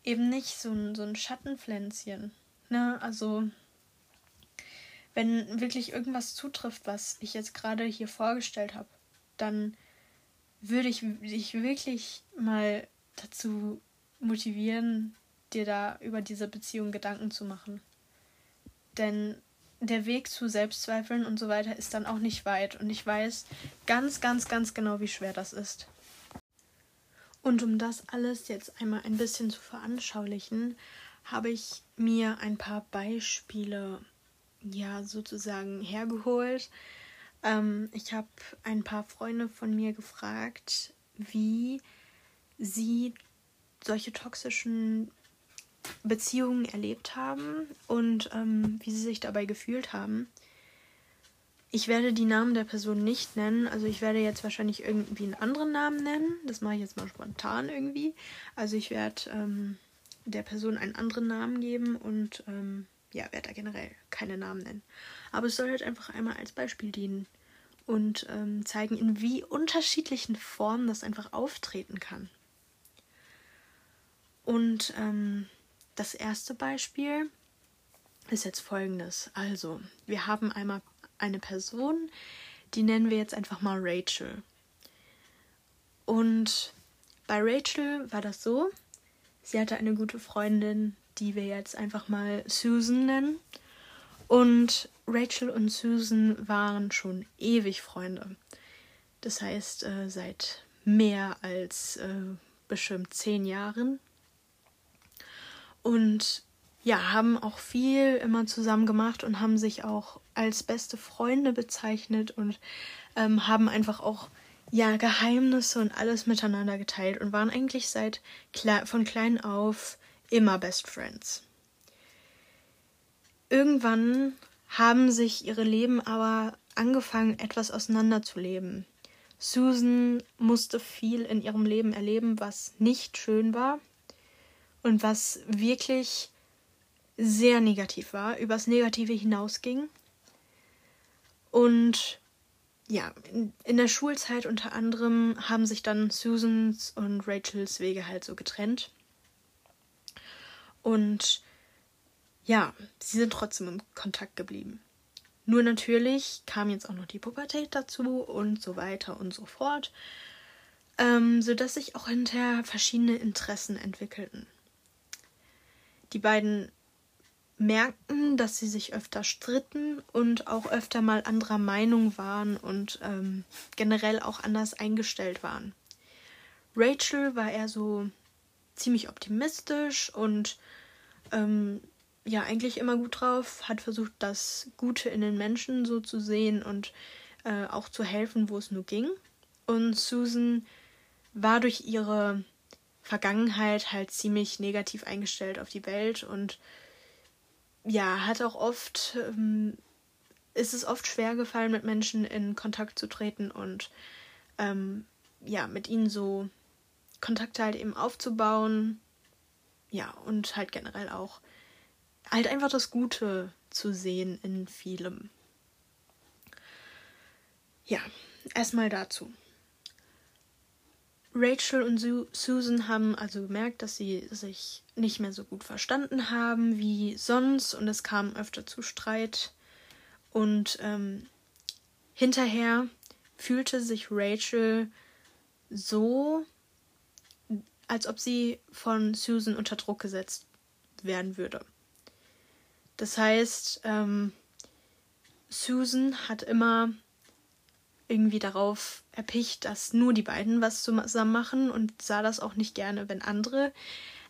eben nicht so ein, so ein Schattenpflänzchen. Ne, also wenn wirklich irgendwas zutrifft, was ich jetzt gerade hier vorgestellt habe, dann würde ich dich wirklich mal dazu motivieren, dir da über diese Beziehung Gedanken zu machen. Denn der Weg zu Selbstzweifeln und so weiter ist dann auch nicht weit. Und ich weiß ganz, ganz, ganz genau, wie schwer das ist. Und um das alles jetzt einmal ein bisschen zu veranschaulichen, habe ich mir ein paar Beispiele ja sozusagen hergeholt. Ähm, ich habe ein paar Freunde von mir gefragt, wie sie solche toxischen Beziehungen erlebt haben und ähm, wie sie sich dabei gefühlt haben. Ich werde die Namen der Person nicht nennen. Also ich werde jetzt wahrscheinlich irgendwie einen anderen Namen nennen. Das mache ich jetzt mal spontan irgendwie. Also ich werde ähm, der Person einen anderen Namen geben und ähm, ja, werde da generell keine Namen nennen. Aber es soll halt einfach einmal als Beispiel dienen und ähm, zeigen, in wie unterschiedlichen Formen das einfach auftreten kann. Und ähm, das erste Beispiel ist jetzt folgendes. Also, wir haben einmal eine Person, die nennen wir jetzt einfach mal Rachel. Und bei Rachel war das so, sie hatte eine gute Freundin, die wir jetzt einfach mal Susan nennen. Und Rachel und Susan waren schon ewig Freunde. Das heißt, äh, seit mehr als äh, bestimmt zehn Jahren. Und ja, haben auch viel immer zusammen gemacht und haben sich auch als beste Freunde bezeichnet und ähm, haben einfach auch ja Geheimnisse und alles miteinander geteilt und waren eigentlich seit von klein auf immer Best Friends. Irgendwann haben sich ihre Leben aber angefangen, etwas auseinanderzuleben. Susan musste viel in ihrem Leben erleben, was nicht schön war und was wirklich sehr negativ war, übers Negative hinausging. Und ja, in, der Schulzeit unter anderem haben sich dann Susans und Rachels Wege halt so getrennt. Und ja, sie sind trotzdem im Kontakt geblieben. Nur natürlich kam jetzt auch noch die Pubertät dazu und so weiter und so fort, ähm, sodass sich auch hinterher verschiedene Interessen entwickelten. Die beiden merkten, dass sie sich öfter stritten und auch öfter mal anderer Meinung waren und ähm, generell auch anders eingestellt waren. Rachel war eher so ziemlich optimistisch und ähm, ja eigentlich immer gut drauf, hat versucht, das Gute in den Menschen so zu sehen und äh, auch zu helfen, wo es nur ging. Und Susan war durch ihre Vergangenheit halt ziemlich negativ eingestellt auf die Welt und ja, hat auch oft, ähm, ist es oft schwer gefallen, mit Menschen in Kontakt zu treten und ähm, ja, mit ihnen so Kontakte halt eben aufzubauen. Ja, und halt generell auch halt einfach das Gute zu sehen in vielem. Ja, erstmal dazu. Rachel und Su Susan haben also gemerkt, dass sie sich nicht mehr so gut verstanden haben wie sonst und es kam öfter zu Streit. Und ähm, hinterher fühlte sich Rachel so, als ob sie von Susan unter Druck gesetzt werden würde. Das heißt, ähm, Susan hat immer irgendwie darauf erpicht, dass nur die beiden was zusammen machen und sah das auch nicht gerne, wenn andere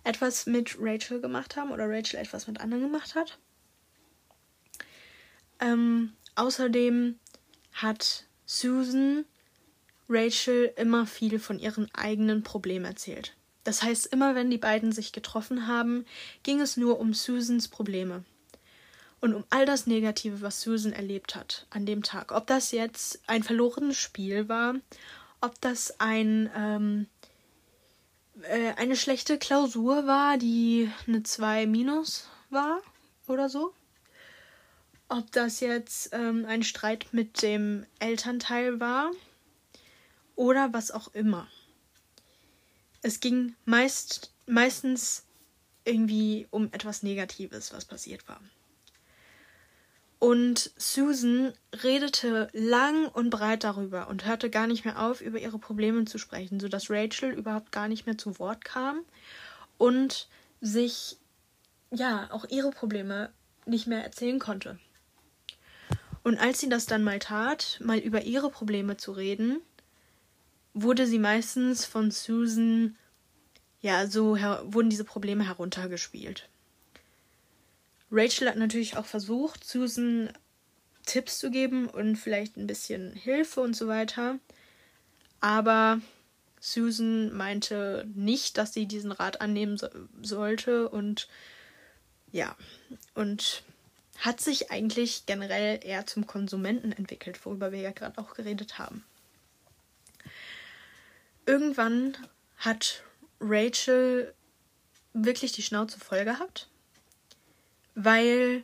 etwas mit Rachel gemacht haben oder Rachel etwas mit anderen gemacht hat. Ähm, außerdem hat Susan Rachel immer viel von ihren eigenen Problemen erzählt. Das heißt, immer wenn die beiden sich getroffen haben, ging es nur um Susans Probleme und um all das Negative, was Susan erlebt hat an dem Tag. Ob das jetzt ein verlorenes Spiel war, ob das ein ähm, äh, eine schlechte Klausur war, die eine 2 minus war oder so. Ob das jetzt ähm, ein Streit mit dem Elternteil war oder was auch immer. Es ging meist meistens irgendwie um etwas Negatives, was passiert war. Und Susan redete lang und breit darüber und hörte gar nicht mehr auf, über ihre Probleme zu sprechen, sodass Rachel überhaupt gar nicht mehr zu Wort kam und sich ja auch ihre Probleme nicht mehr erzählen konnte. Und als sie das dann mal tat, mal über ihre Probleme zu reden, wurde sie meistens von Susan ja so wurden diese Probleme heruntergespielt. Rachel hat natürlich auch versucht, Susan Tipps zu geben und vielleicht ein bisschen Hilfe und so weiter. Aber Susan meinte nicht, dass sie diesen Rat annehmen so sollte und ja, und hat sich eigentlich generell eher zum Konsumenten entwickelt, worüber wir ja gerade auch geredet haben. Irgendwann hat Rachel wirklich die Schnauze voll gehabt weil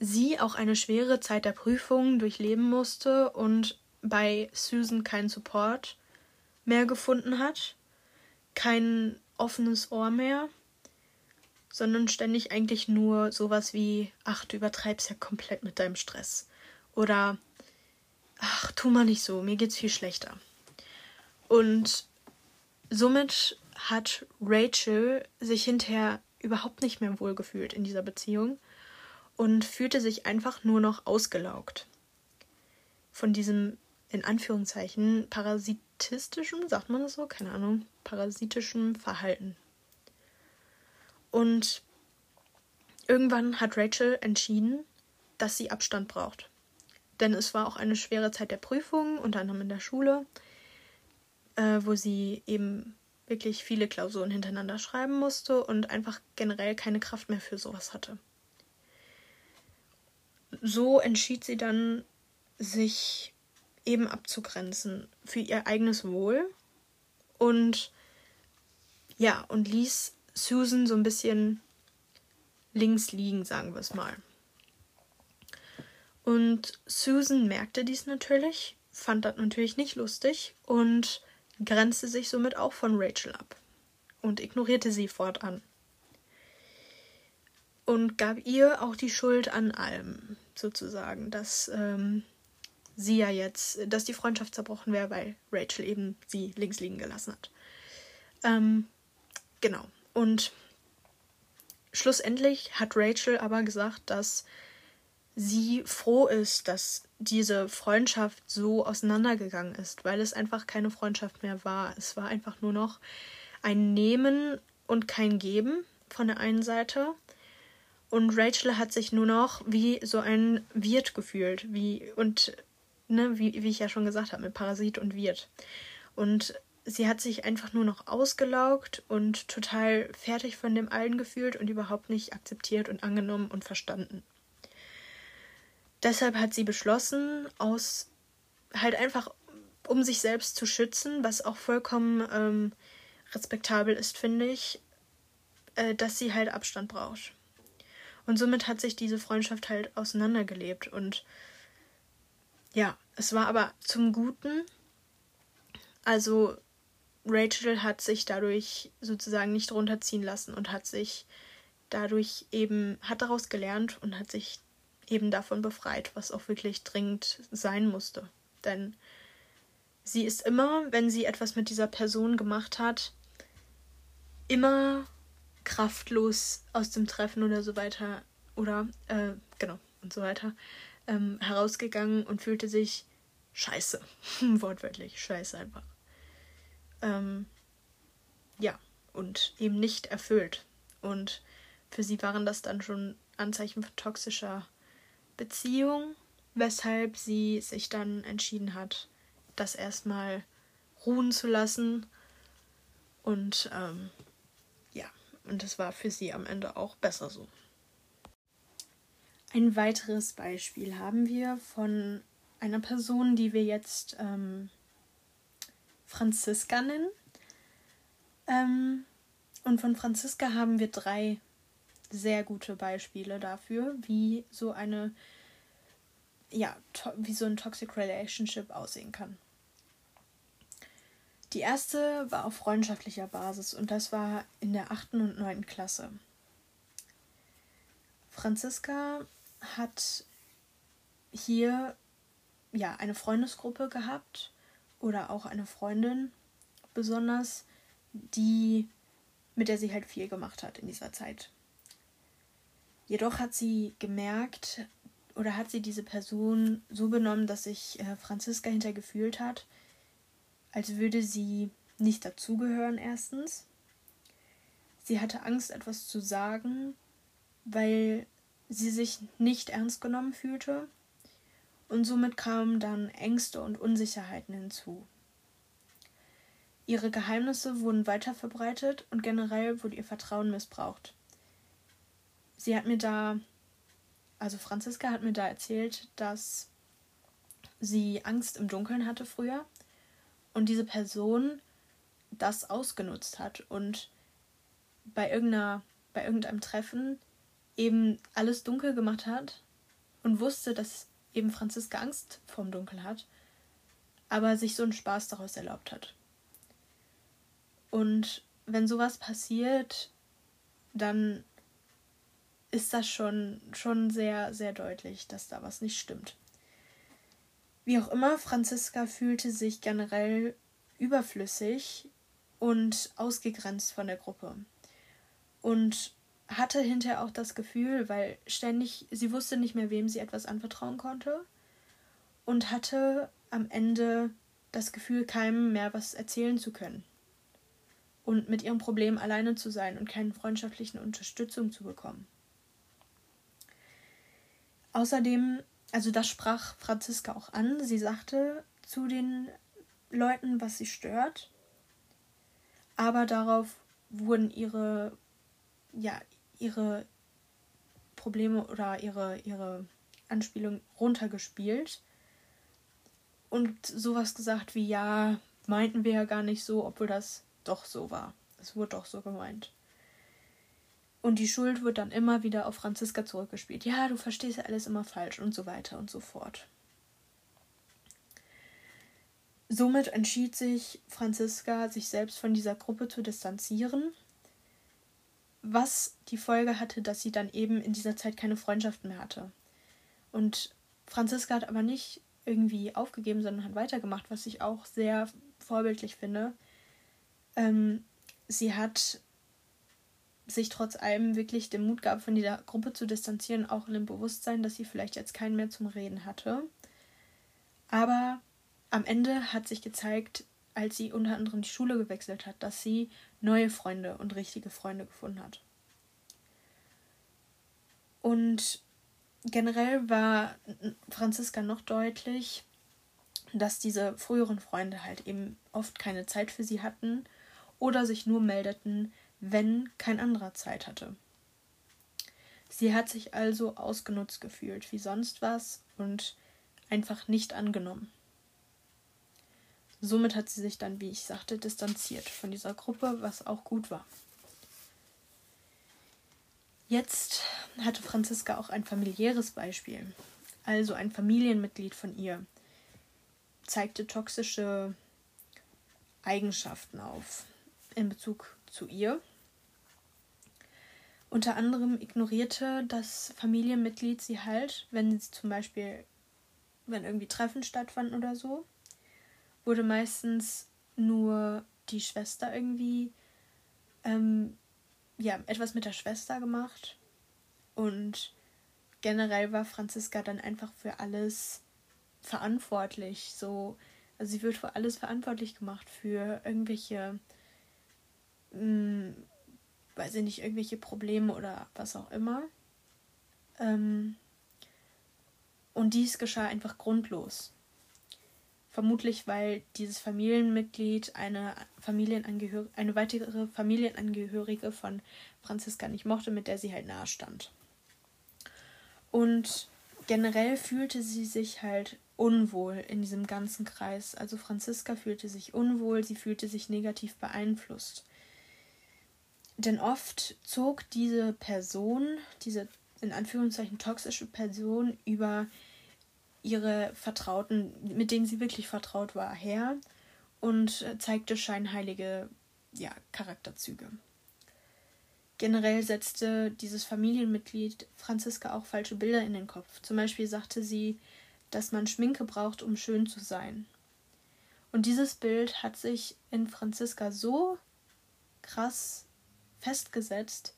sie auch eine schwere Zeit der Prüfung durchleben musste und bei Susan keinen Support mehr gefunden hat, kein offenes Ohr mehr, sondern ständig eigentlich nur sowas wie, ach, du übertreibst ja komplett mit deinem Stress oder ach, tu mal nicht so, mir geht's viel schlechter. Und somit hat Rachel sich hinterher überhaupt nicht mehr wohlgefühlt in dieser Beziehung und fühlte sich einfach nur noch ausgelaugt. Von diesem, in Anführungszeichen, parasitistischen, sagt man das so? Keine Ahnung, parasitischen Verhalten. Und irgendwann hat Rachel entschieden, dass sie Abstand braucht. Denn es war auch eine schwere Zeit der Prüfung, unter anderem in der Schule, äh, wo sie eben wirklich viele Klausuren hintereinander schreiben musste und einfach generell keine Kraft mehr für sowas hatte. So entschied sie dann, sich eben abzugrenzen für ihr eigenes Wohl und ja, und ließ Susan so ein bisschen links liegen, sagen wir es mal. Und Susan merkte dies natürlich, fand das natürlich nicht lustig und grenzte sich somit auch von Rachel ab und ignorierte sie fortan. Und gab ihr auch die Schuld an allem, sozusagen, dass ähm, sie ja jetzt, dass die Freundschaft zerbrochen wäre, weil Rachel eben sie links liegen gelassen hat. Ähm, genau. Und schlussendlich hat Rachel aber gesagt, dass sie froh ist, dass diese Freundschaft so auseinandergegangen ist, weil es einfach keine Freundschaft mehr war. Es war einfach nur noch ein Nehmen und kein Geben von der einen Seite. Und Rachel hat sich nur noch wie so ein Wirt gefühlt, wie und ne, wie, wie ich ja schon gesagt habe, mit Parasit und Wirt. Und sie hat sich einfach nur noch ausgelaugt und total fertig von dem allen gefühlt und überhaupt nicht akzeptiert und angenommen und verstanden. Deshalb hat sie beschlossen, aus halt einfach um sich selbst zu schützen, was auch vollkommen ähm, respektabel ist, finde ich, äh, dass sie halt Abstand braucht. Und somit hat sich diese Freundschaft halt auseinandergelebt. Und ja, es war aber zum Guten. Also Rachel hat sich dadurch sozusagen nicht runterziehen lassen und hat sich dadurch eben, hat daraus gelernt und hat sich eben davon befreit, was auch wirklich dringend sein musste. Denn sie ist immer, wenn sie etwas mit dieser Person gemacht hat, immer kraftlos aus dem Treffen oder so weiter oder äh, genau und so weiter ähm, herausgegangen und fühlte sich scheiße. Wortwörtlich, scheiße einfach. Ähm, ja, und eben nicht erfüllt. Und für sie waren das dann schon Anzeichen von toxischer Beziehung, weshalb sie sich dann entschieden hat, das erstmal ruhen zu lassen. Und ähm, ja, und es war für sie am Ende auch besser so. Ein weiteres Beispiel haben wir von einer Person, die wir jetzt ähm, Franziska nennen. Ähm, und von Franziska haben wir drei sehr gute Beispiele dafür, wie so eine, ja, wie so ein Toxic Relationship aussehen kann. Die erste war auf freundschaftlicher Basis und das war in der achten und neunten Klasse. Franziska hat hier ja eine Freundesgruppe gehabt oder auch eine Freundin besonders, die mit der sie halt viel gemacht hat in dieser Zeit. Jedoch hat sie gemerkt oder hat sie diese Person so benommen, dass sich äh, Franziska hintergefühlt hat, als würde sie nicht dazugehören erstens. Sie hatte Angst, etwas zu sagen, weil sie sich nicht ernst genommen fühlte und somit kamen dann Ängste und Unsicherheiten hinzu. Ihre Geheimnisse wurden weiter verbreitet und generell wurde ihr Vertrauen missbraucht sie hat mir da, also Franziska hat mir da erzählt, dass sie Angst im Dunkeln hatte früher und diese Person das ausgenutzt hat und bei irgendeiner, bei irgendeinem Treffen eben alles dunkel gemacht hat und wusste, dass eben Franziska Angst vorm Dunkel hat, aber sich so einen Spaß daraus erlaubt hat. Und wenn sowas passiert, dann ist das schon, schon sehr, sehr deutlich, dass da was nicht stimmt. Wie auch immer, Franziska fühlte sich generell überflüssig und ausgegrenzt von der Gruppe. Und hatte hinterher auch das Gefühl, weil ständig, sie wusste nicht mehr, wem sie etwas anvertrauen konnte und hatte am Ende das Gefühl, keinem mehr was erzählen zu können und mit ihrem Problem alleine zu sein und keine freundschaftlichen Unterstützung zu bekommen. Außerdem, also das sprach Franziska auch an, sie sagte zu den Leuten, was sie stört, aber darauf wurden ihre ja ihre Probleme oder ihre, ihre Anspielung runtergespielt und sowas gesagt wie, ja, meinten wir ja gar nicht so, obwohl das doch so war. Es wurde doch so gemeint. Und die Schuld wird dann immer wieder auf Franziska zurückgespielt. Ja, du verstehst ja alles immer falsch und so weiter und so fort. Somit entschied sich Franziska, sich selbst von dieser Gruppe zu distanzieren was die Folge hatte, dass sie dann eben in dieser Zeit keine Freundschaften mehr hatte. Und Franziska hat aber nicht irgendwie aufgegeben, sondern hat weitergemacht, was ich auch sehr vorbildlich finde. Ähm, sie hat sich trotz allem wirklich den Mut gehabt, von dieser Gruppe zu distanzieren, auch in dem Bewusstsein, dass sie vielleicht jetzt keinen mehr zum Reden hatte. Aber am Ende hat sich gezeigt, als sie unter anderem die Schule gewechselt hat, dass sie neue Freunde und richtige Freunde gefunden hat. Und generell war Franziska noch deutlich, dass diese früheren Freunde halt eben oft keine Zeit für sie hatten oder sich nur meldeten, wenn kein anderer Zeit hatte. Sie hat sich also ausgenutzt gefühlt wie sonst was und einfach nicht angenommen. Somit hat sie sich dann, wie ich sagte, distanziert von dieser Gruppe, was auch gut war. Jetzt hatte Franziska auch ein familiäres Beispiel. Also ein Familienmitglied von ihr zeigte toxische Eigenschaften auf in Bezug zu ihr. Unter anderem ignorierte das Familienmitglied sie halt, wenn sie zum Beispiel, wenn irgendwie Treffen stattfanden oder so wurde meistens nur die Schwester irgendwie, ähm, ja, etwas mit der Schwester gemacht. Und generell war Franziska dann einfach für alles verantwortlich. So, also sie wird für alles verantwortlich gemacht, für irgendwelche, mh, hm, weiß ich nicht, irgendwelche Probleme oder was auch immer. Ähm, und dies geschah einfach grundlos. Vermutlich, weil dieses Familienmitglied eine, Familienangehör eine weitere Familienangehörige von Franziska nicht mochte, mit der sie halt nahe stand. Und generell fühlte sie sich halt unwohl in diesem ganzen Kreis. Also Franziska fühlte sich unwohl, sie fühlte sich negativ beeinflusst. Denn oft zog diese Person, diese in Anführungszeichen toxische Person über ihre Vertrauten, mit denen sie wirklich vertraut war, her und zeigte scheinheilige ja, Charakterzüge. Generell setzte dieses Familienmitglied Franziska auch falsche Bilder in den Kopf. Zum Beispiel sagte sie, dass man Schminke braucht, um schön zu sein. Und dieses Bild hat sich in Franziska so krass festgesetzt,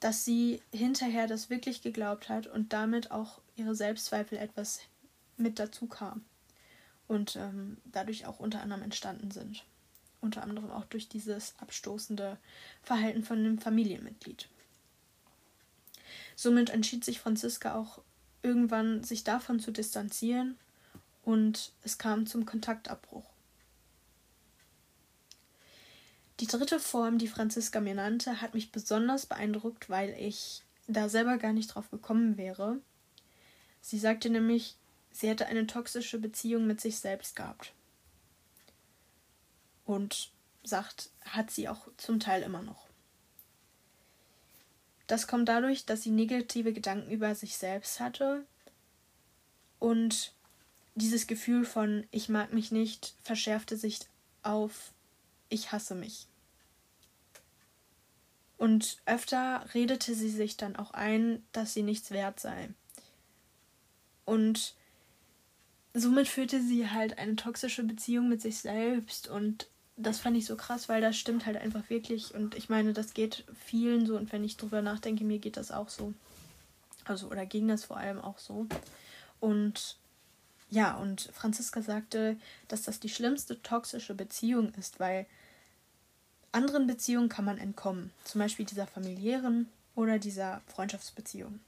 dass sie hinterher das wirklich geglaubt hat und damit auch ihre Selbstzweifel etwas mit dazu kam und ähm, dadurch auch unter anderem entstanden sind. Unter anderem auch durch dieses abstoßende Verhalten von einem Familienmitglied. Somit entschied sich Franziska auch irgendwann, sich davon zu distanzieren und es kam zum Kontaktabbruch. Die dritte Form, die Franziska mir nannte, hat mich besonders beeindruckt, weil ich da selber gar nicht drauf gekommen wäre. Sie sagte nämlich, Sie hätte eine toxische Beziehung mit sich selbst gehabt. Und sagt, hat sie auch zum Teil immer noch. Das kommt dadurch, dass sie negative Gedanken über sich selbst hatte und dieses Gefühl von ich mag mich nicht verschärfte sich auf ich hasse mich. Und öfter redete sie sich dann auch ein, dass sie nichts wert sei. Und somit führte sie halt eine toxische Beziehung mit sich selbst und das fand ich so krass, weil das stimmt halt einfach wirklich und ich meine, das geht vielen so und wenn ich drüber nachdenke, mir geht das auch so. Also oder ging das vor allem auch so. Und ja, und Franziska sagte, dass das die schlimmste toxische Beziehung ist, weil anderen Beziehungen kann man entkommen, zum Beispiel dieser familiären oder dieser Freundschaftsbeziehung.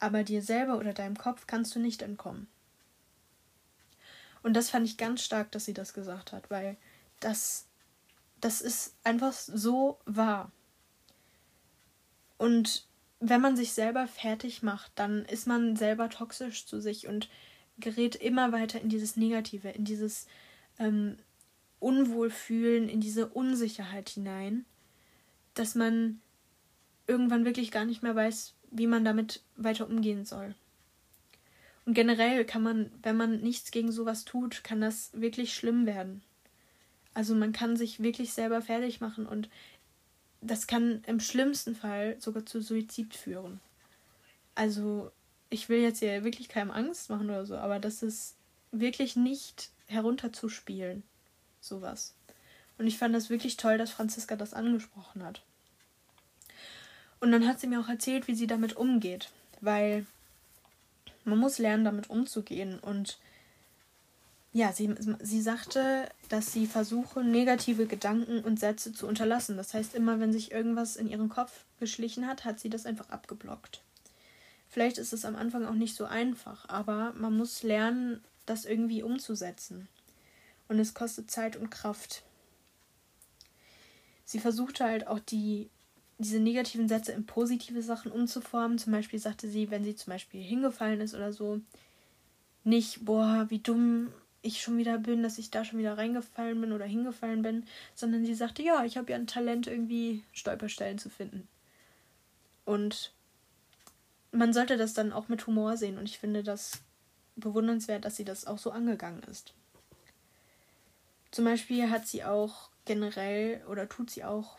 Aber dir selber oder deinem Kopf kannst du nicht entkommen. Und das fand ich ganz stark, dass sie das gesagt hat, weil das, das ist einfach so wahr. Und wenn man sich selber fertig macht, dann ist man selber toxisch zu sich und gerät immer weiter in dieses Negative, in dieses ähm, Unwohlfühlen, in diese Unsicherheit hinein, dass man irgendwann wirklich gar nicht mehr weiß, wie man damit weiter umgehen soll. Und generell kann man, wenn man nichts gegen sowas tut, kann das wirklich schlimm werden. Also man kann sich wirklich selber fertig machen und das kann im schlimmsten Fall sogar zu Suizid führen. Also ich will jetzt hier wirklich keinem Angst machen oder so, aber das ist wirklich nicht herunterzuspielen sowas. Und ich fand das wirklich toll, dass Franziska das angesprochen hat. Und dann hat sie mir auch erzählt, wie sie damit umgeht, weil man muss lernen, damit umzugehen. Und ja, sie, sie sagte, dass sie versuche, negative Gedanken und Sätze zu unterlassen. Das heißt, immer wenn sich irgendwas in ihren Kopf geschlichen hat, hat sie das einfach abgeblockt. Vielleicht ist es am Anfang auch nicht so einfach, aber man muss lernen, das irgendwie umzusetzen und es kostet Zeit und Kraft. Sie versuchte halt auch die, diese negativen Sätze in positive Sachen umzuformen. Zum Beispiel sagte sie, wenn sie zum Beispiel hingefallen ist oder so, nicht, boah, wie dumm ich schon wieder bin, dass ich da schon wieder reingefallen bin oder hingefallen bin, sondern sie sagte, ja, ich habe ja ein Talent, irgendwie Stolperstellen zu finden. Und man sollte das dann auch mit Humor sehen und ich finde das bewundernswert, dass sie das auch so angegangen ist. Zum Beispiel hat sie auch generell oder tut sie auch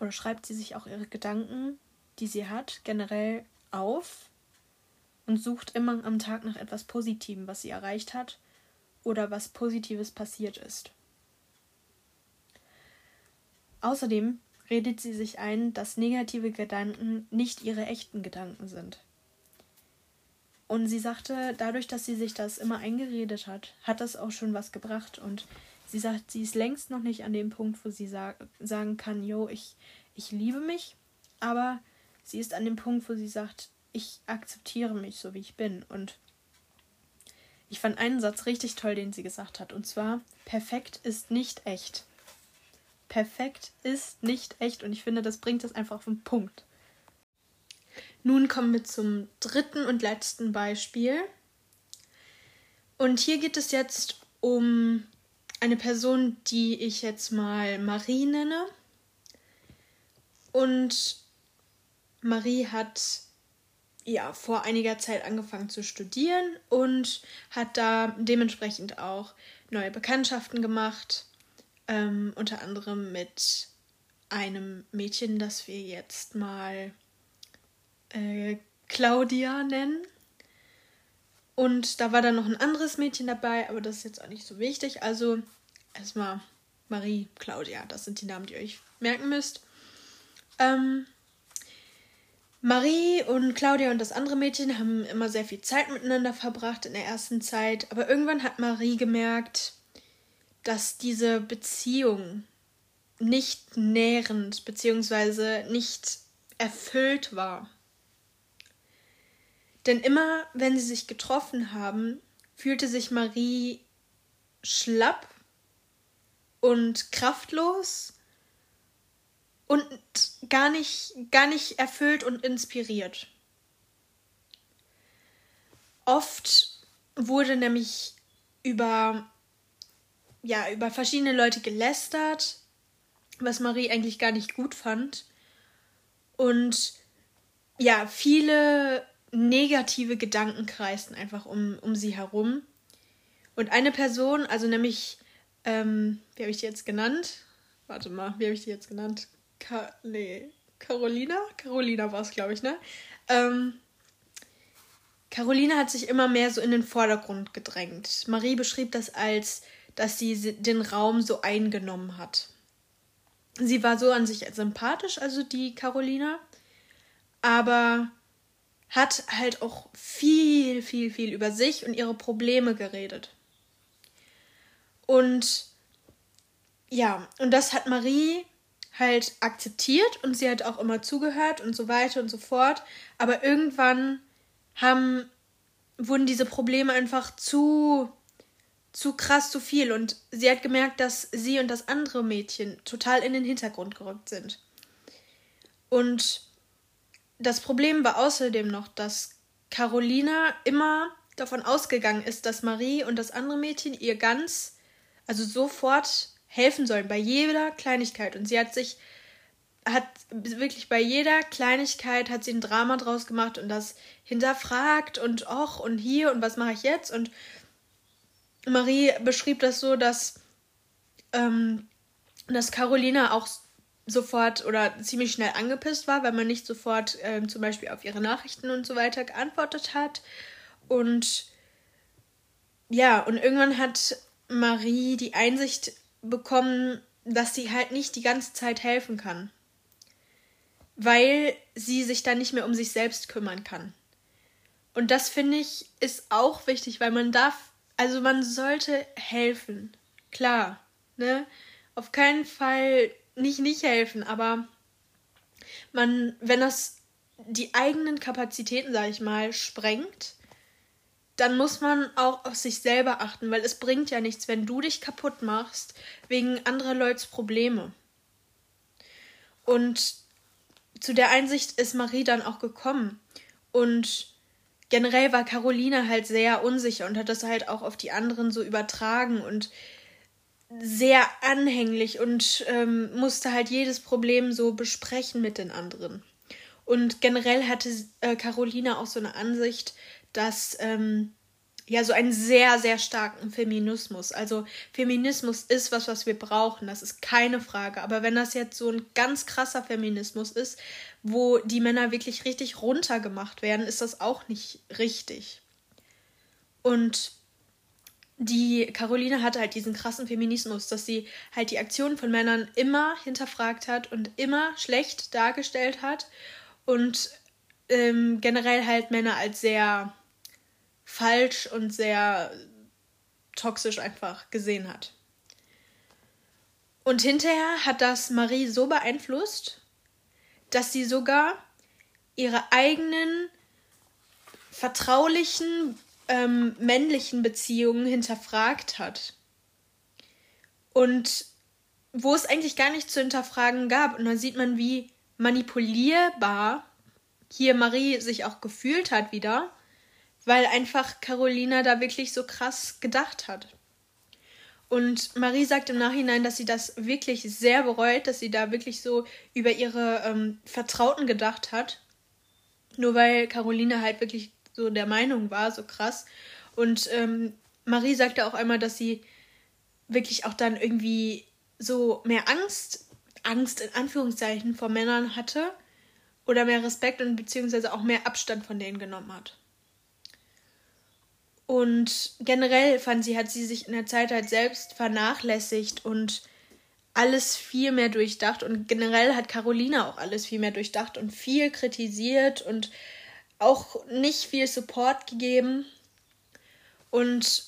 oder schreibt sie sich auch ihre Gedanken, die sie hat, generell auf und sucht immer am Tag nach etwas Positivem, was sie erreicht hat oder was Positives passiert ist. Außerdem redet sie sich ein, dass negative Gedanken nicht ihre echten Gedanken sind. Und sie sagte, dadurch, dass sie sich das immer eingeredet hat, hat das auch schon was gebracht und Sie sagt, sie ist längst noch nicht an dem Punkt, wo sie sag, sagen kann, yo, ich, ich liebe mich, aber sie ist an dem Punkt, wo sie sagt, ich akzeptiere mich so, wie ich bin. Und ich fand einen Satz richtig toll, den sie gesagt hat, und zwar, perfekt ist nicht echt. Perfekt ist nicht echt und ich finde, das bringt das einfach auf den Punkt. Nun kommen wir zum dritten und letzten Beispiel. Und hier geht es jetzt um eine Person, die ich jetzt mal Marie nenne. Und Marie hat ja vor einiger Zeit angefangen zu studieren und hat da dementsprechend auch neue Bekanntschaften gemacht. Ähm, unter anderem mit einem Mädchen, das wir jetzt mal äh, Claudia nennen. Und da war dann noch ein anderes Mädchen dabei, aber das ist jetzt auch nicht so wichtig. Also erstmal Marie, Claudia, das sind die Namen, die ihr euch merken müsst. Ähm, Marie und Claudia und das andere Mädchen haben immer sehr viel Zeit miteinander verbracht in der ersten Zeit, aber irgendwann hat Marie gemerkt, dass diese Beziehung nicht nährend bzw. nicht erfüllt war. Denn immer, wenn sie sich getroffen haben, fühlte sich Marie schlapp und kraftlos und gar nicht, gar nicht erfüllt und inspiriert. Oft wurde nämlich über, ja, über verschiedene Leute gelästert, was Marie eigentlich gar nicht gut fand. Und ja, viele negative Gedanken kreisten einfach um, um sie herum. Und eine Person, also nämlich, ähm, wie habe ich die jetzt genannt? Warte mal, wie habe ich die jetzt genannt? Ka nee, Carolina? Carolina war es, glaube ich, ne? Ähm, Caroline hat sich immer mehr so in den Vordergrund gedrängt. Marie beschrieb das als, dass sie den Raum so eingenommen hat. Sie war so an sich sympathisch, also die Carolina, aber hat halt auch viel, viel, viel über sich und ihre Probleme geredet. Und ja, und das hat Marie halt akzeptiert und sie hat auch immer zugehört und so weiter und so fort. Aber irgendwann haben, wurden diese Probleme einfach zu, zu krass, zu viel. Und sie hat gemerkt, dass sie und das andere Mädchen total in den Hintergrund gerückt sind. Und das Problem war außerdem noch, dass Carolina immer davon ausgegangen ist, dass Marie und das andere Mädchen ihr ganz, also sofort helfen sollen bei jeder Kleinigkeit. Und sie hat sich, hat wirklich bei jeder Kleinigkeit hat sie ein Drama draus gemacht und das hinterfragt und och und hier und was mache ich jetzt? Und Marie beschrieb das so, dass, ähm, dass Carolina auch sofort oder ziemlich schnell angepisst war, weil man nicht sofort ähm, zum Beispiel auf ihre Nachrichten und so weiter geantwortet hat. Und ja, und irgendwann hat Marie die Einsicht bekommen, dass sie halt nicht die ganze Zeit helfen kann. Weil sie sich dann nicht mehr um sich selbst kümmern kann. Und das finde ich ist auch wichtig, weil man darf, also man sollte helfen. Klar, ne? Auf keinen Fall nicht nicht helfen, aber man, wenn das die eigenen Kapazitäten, sag ich mal, sprengt, dann muss man auch auf sich selber achten, weil es bringt ja nichts, wenn du dich kaputt machst wegen anderer Leute's Probleme. Und zu der Einsicht ist Marie dann auch gekommen. Und generell war Caroline halt sehr unsicher und hat das halt auch auf die anderen so übertragen und sehr anhänglich und ähm, musste halt jedes Problem so besprechen mit den anderen. Und generell hatte äh, Caroline auch so eine Ansicht, dass ähm, ja so einen sehr, sehr starken Feminismus. Also Feminismus ist was, was wir brauchen, das ist keine Frage. Aber wenn das jetzt so ein ganz krasser Feminismus ist, wo die Männer wirklich richtig runtergemacht werden, ist das auch nicht richtig. Und die Caroline hatte halt diesen krassen Feminismus, dass sie halt die Aktionen von Männern immer hinterfragt hat und immer schlecht dargestellt hat und ähm, generell halt Männer als sehr falsch und sehr toxisch einfach gesehen hat. Und hinterher hat das Marie so beeinflusst, dass sie sogar ihre eigenen vertraulichen ähm, männlichen Beziehungen hinterfragt hat. Und wo es eigentlich gar nicht zu hinterfragen gab. Und dann sieht man, wie manipulierbar hier Marie sich auch gefühlt hat wieder, weil einfach Carolina da wirklich so krass gedacht hat. Und Marie sagt im Nachhinein, dass sie das wirklich sehr bereut, dass sie da wirklich so über ihre ähm, Vertrauten gedacht hat. Nur weil Carolina halt wirklich so der Meinung war, so krass. Und ähm, Marie sagte auch einmal, dass sie wirklich auch dann irgendwie so mehr Angst, Angst in Anführungszeichen vor Männern hatte oder mehr Respekt und beziehungsweise auch mehr Abstand von denen genommen hat. Und generell fand sie, hat sie sich in der Zeit halt selbst vernachlässigt und alles viel mehr durchdacht. Und generell hat Carolina auch alles viel mehr durchdacht und viel kritisiert und auch nicht viel Support gegeben. Und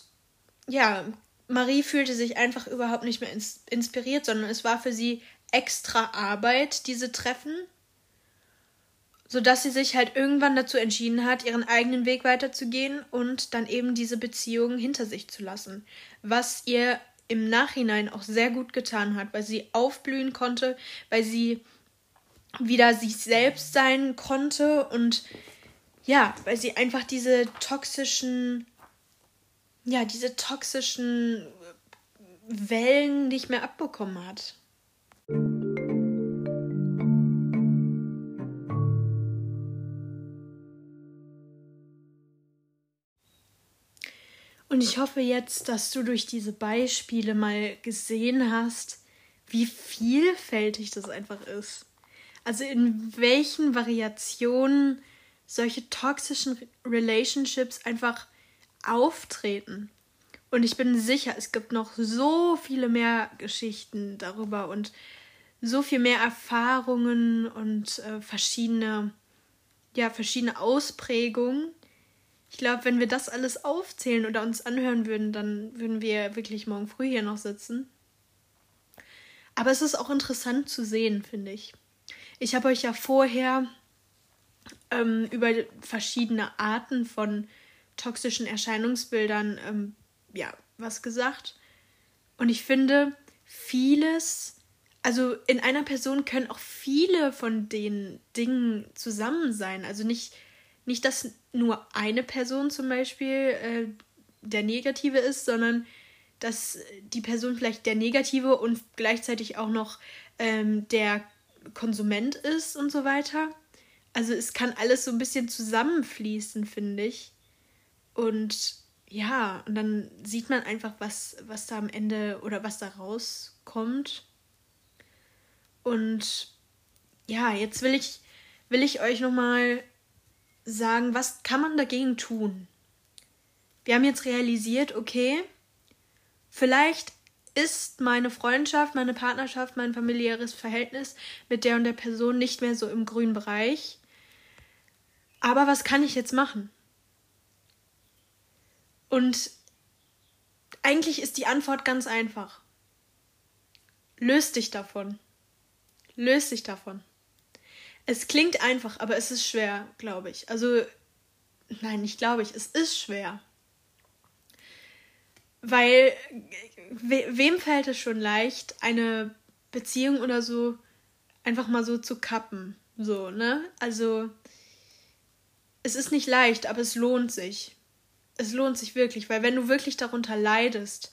ja, Marie fühlte sich einfach überhaupt nicht mehr ins inspiriert, sondern es war für sie extra Arbeit, diese Treffen, sodass sie sich halt irgendwann dazu entschieden hat, ihren eigenen Weg weiterzugehen und dann eben diese Beziehung hinter sich zu lassen, was ihr im Nachhinein auch sehr gut getan hat, weil sie aufblühen konnte, weil sie wieder sich selbst sein konnte und ja, weil sie einfach diese toxischen, ja, diese toxischen Wellen nicht mehr abbekommen hat. Und ich hoffe jetzt, dass du durch diese Beispiele mal gesehen hast, wie vielfältig das einfach ist. Also in welchen Variationen solche toxischen Relationships einfach auftreten. Und ich bin sicher, es gibt noch so viele mehr Geschichten darüber und so viel mehr Erfahrungen und äh, verschiedene, ja, verschiedene Ausprägungen. Ich glaube, wenn wir das alles aufzählen oder uns anhören würden, dann würden wir wirklich morgen früh hier noch sitzen. Aber es ist auch interessant zu sehen, finde ich. Ich habe euch ja vorher ähm, über verschiedene Arten von toxischen Erscheinungsbildern ähm, ja, was gesagt. Und ich finde, vieles, also in einer Person können auch viele von den Dingen zusammen sein. Also nicht, nicht dass nur eine Person zum Beispiel äh, der Negative ist, sondern dass die Person vielleicht der Negative und gleichzeitig auch noch ähm, der Konsument ist und so weiter. Also es kann alles so ein bisschen zusammenfließen, finde ich. Und ja, und dann sieht man einfach, was, was da am Ende oder was da rauskommt. Und ja, jetzt will ich, will ich euch nochmal sagen, was kann man dagegen tun? Wir haben jetzt realisiert, okay, vielleicht ist meine Freundschaft, meine Partnerschaft, mein familiäres Verhältnis mit der und der Person nicht mehr so im grünen Bereich. Aber was kann ich jetzt machen? Und eigentlich ist die Antwort ganz einfach. Löst dich davon. Löst dich davon. Es klingt einfach, aber es ist schwer, glaube ich. Also, nein, nicht glaube ich, es ist schwer. Weil, we wem fällt es schon leicht, eine Beziehung oder so einfach mal so zu kappen? So, ne? Also, es ist nicht leicht, aber es lohnt sich es lohnt sich wirklich, weil wenn du wirklich darunter leidest,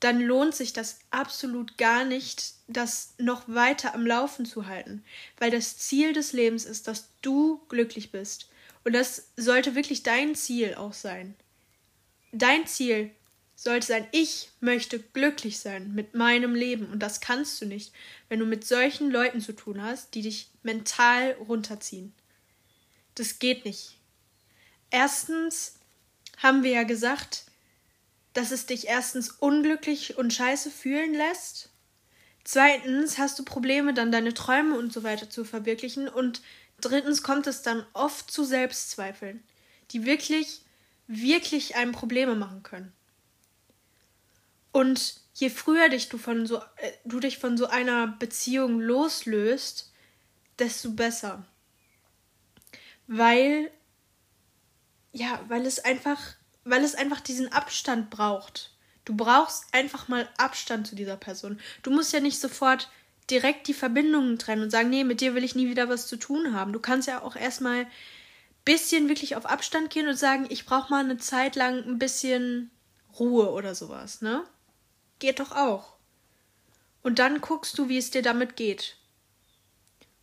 dann lohnt sich das absolut gar nicht, das noch weiter am Laufen zu halten, weil das Ziel des Lebens ist, dass du glücklich bist. Und das sollte wirklich dein Ziel auch sein. Dein Ziel sollte sein, ich möchte glücklich sein mit meinem Leben. Und das kannst du nicht, wenn du mit solchen Leuten zu tun hast, die dich mental runterziehen. Das geht nicht. Erstens haben wir ja gesagt, dass es dich erstens unglücklich und scheiße fühlen lässt. Zweitens hast du Probleme, dann deine Träume und so weiter zu verwirklichen. Und drittens kommt es dann oft zu Selbstzweifeln, die wirklich, wirklich einem Probleme machen können. Und je früher dich du, von so, äh, du dich von so einer Beziehung loslöst, desto besser. Weil ja, weil es einfach, weil es einfach diesen Abstand braucht. Du brauchst einfach mal Abstand zu dieser Person. Du musst ja nicht sofort direkt die Verbindungen trennen und sagen, nee, mit dir will ich nie wieder was zu tun haben. Du kannst ja auch erstmal bisschen wirklich auf Abstand gehen und sagen, ich brauche mal eine Zeit lang ein bisschen Ruhe oder sowas, ne? Geht doch auch. Und dann guckst du, wie es dir damit geht.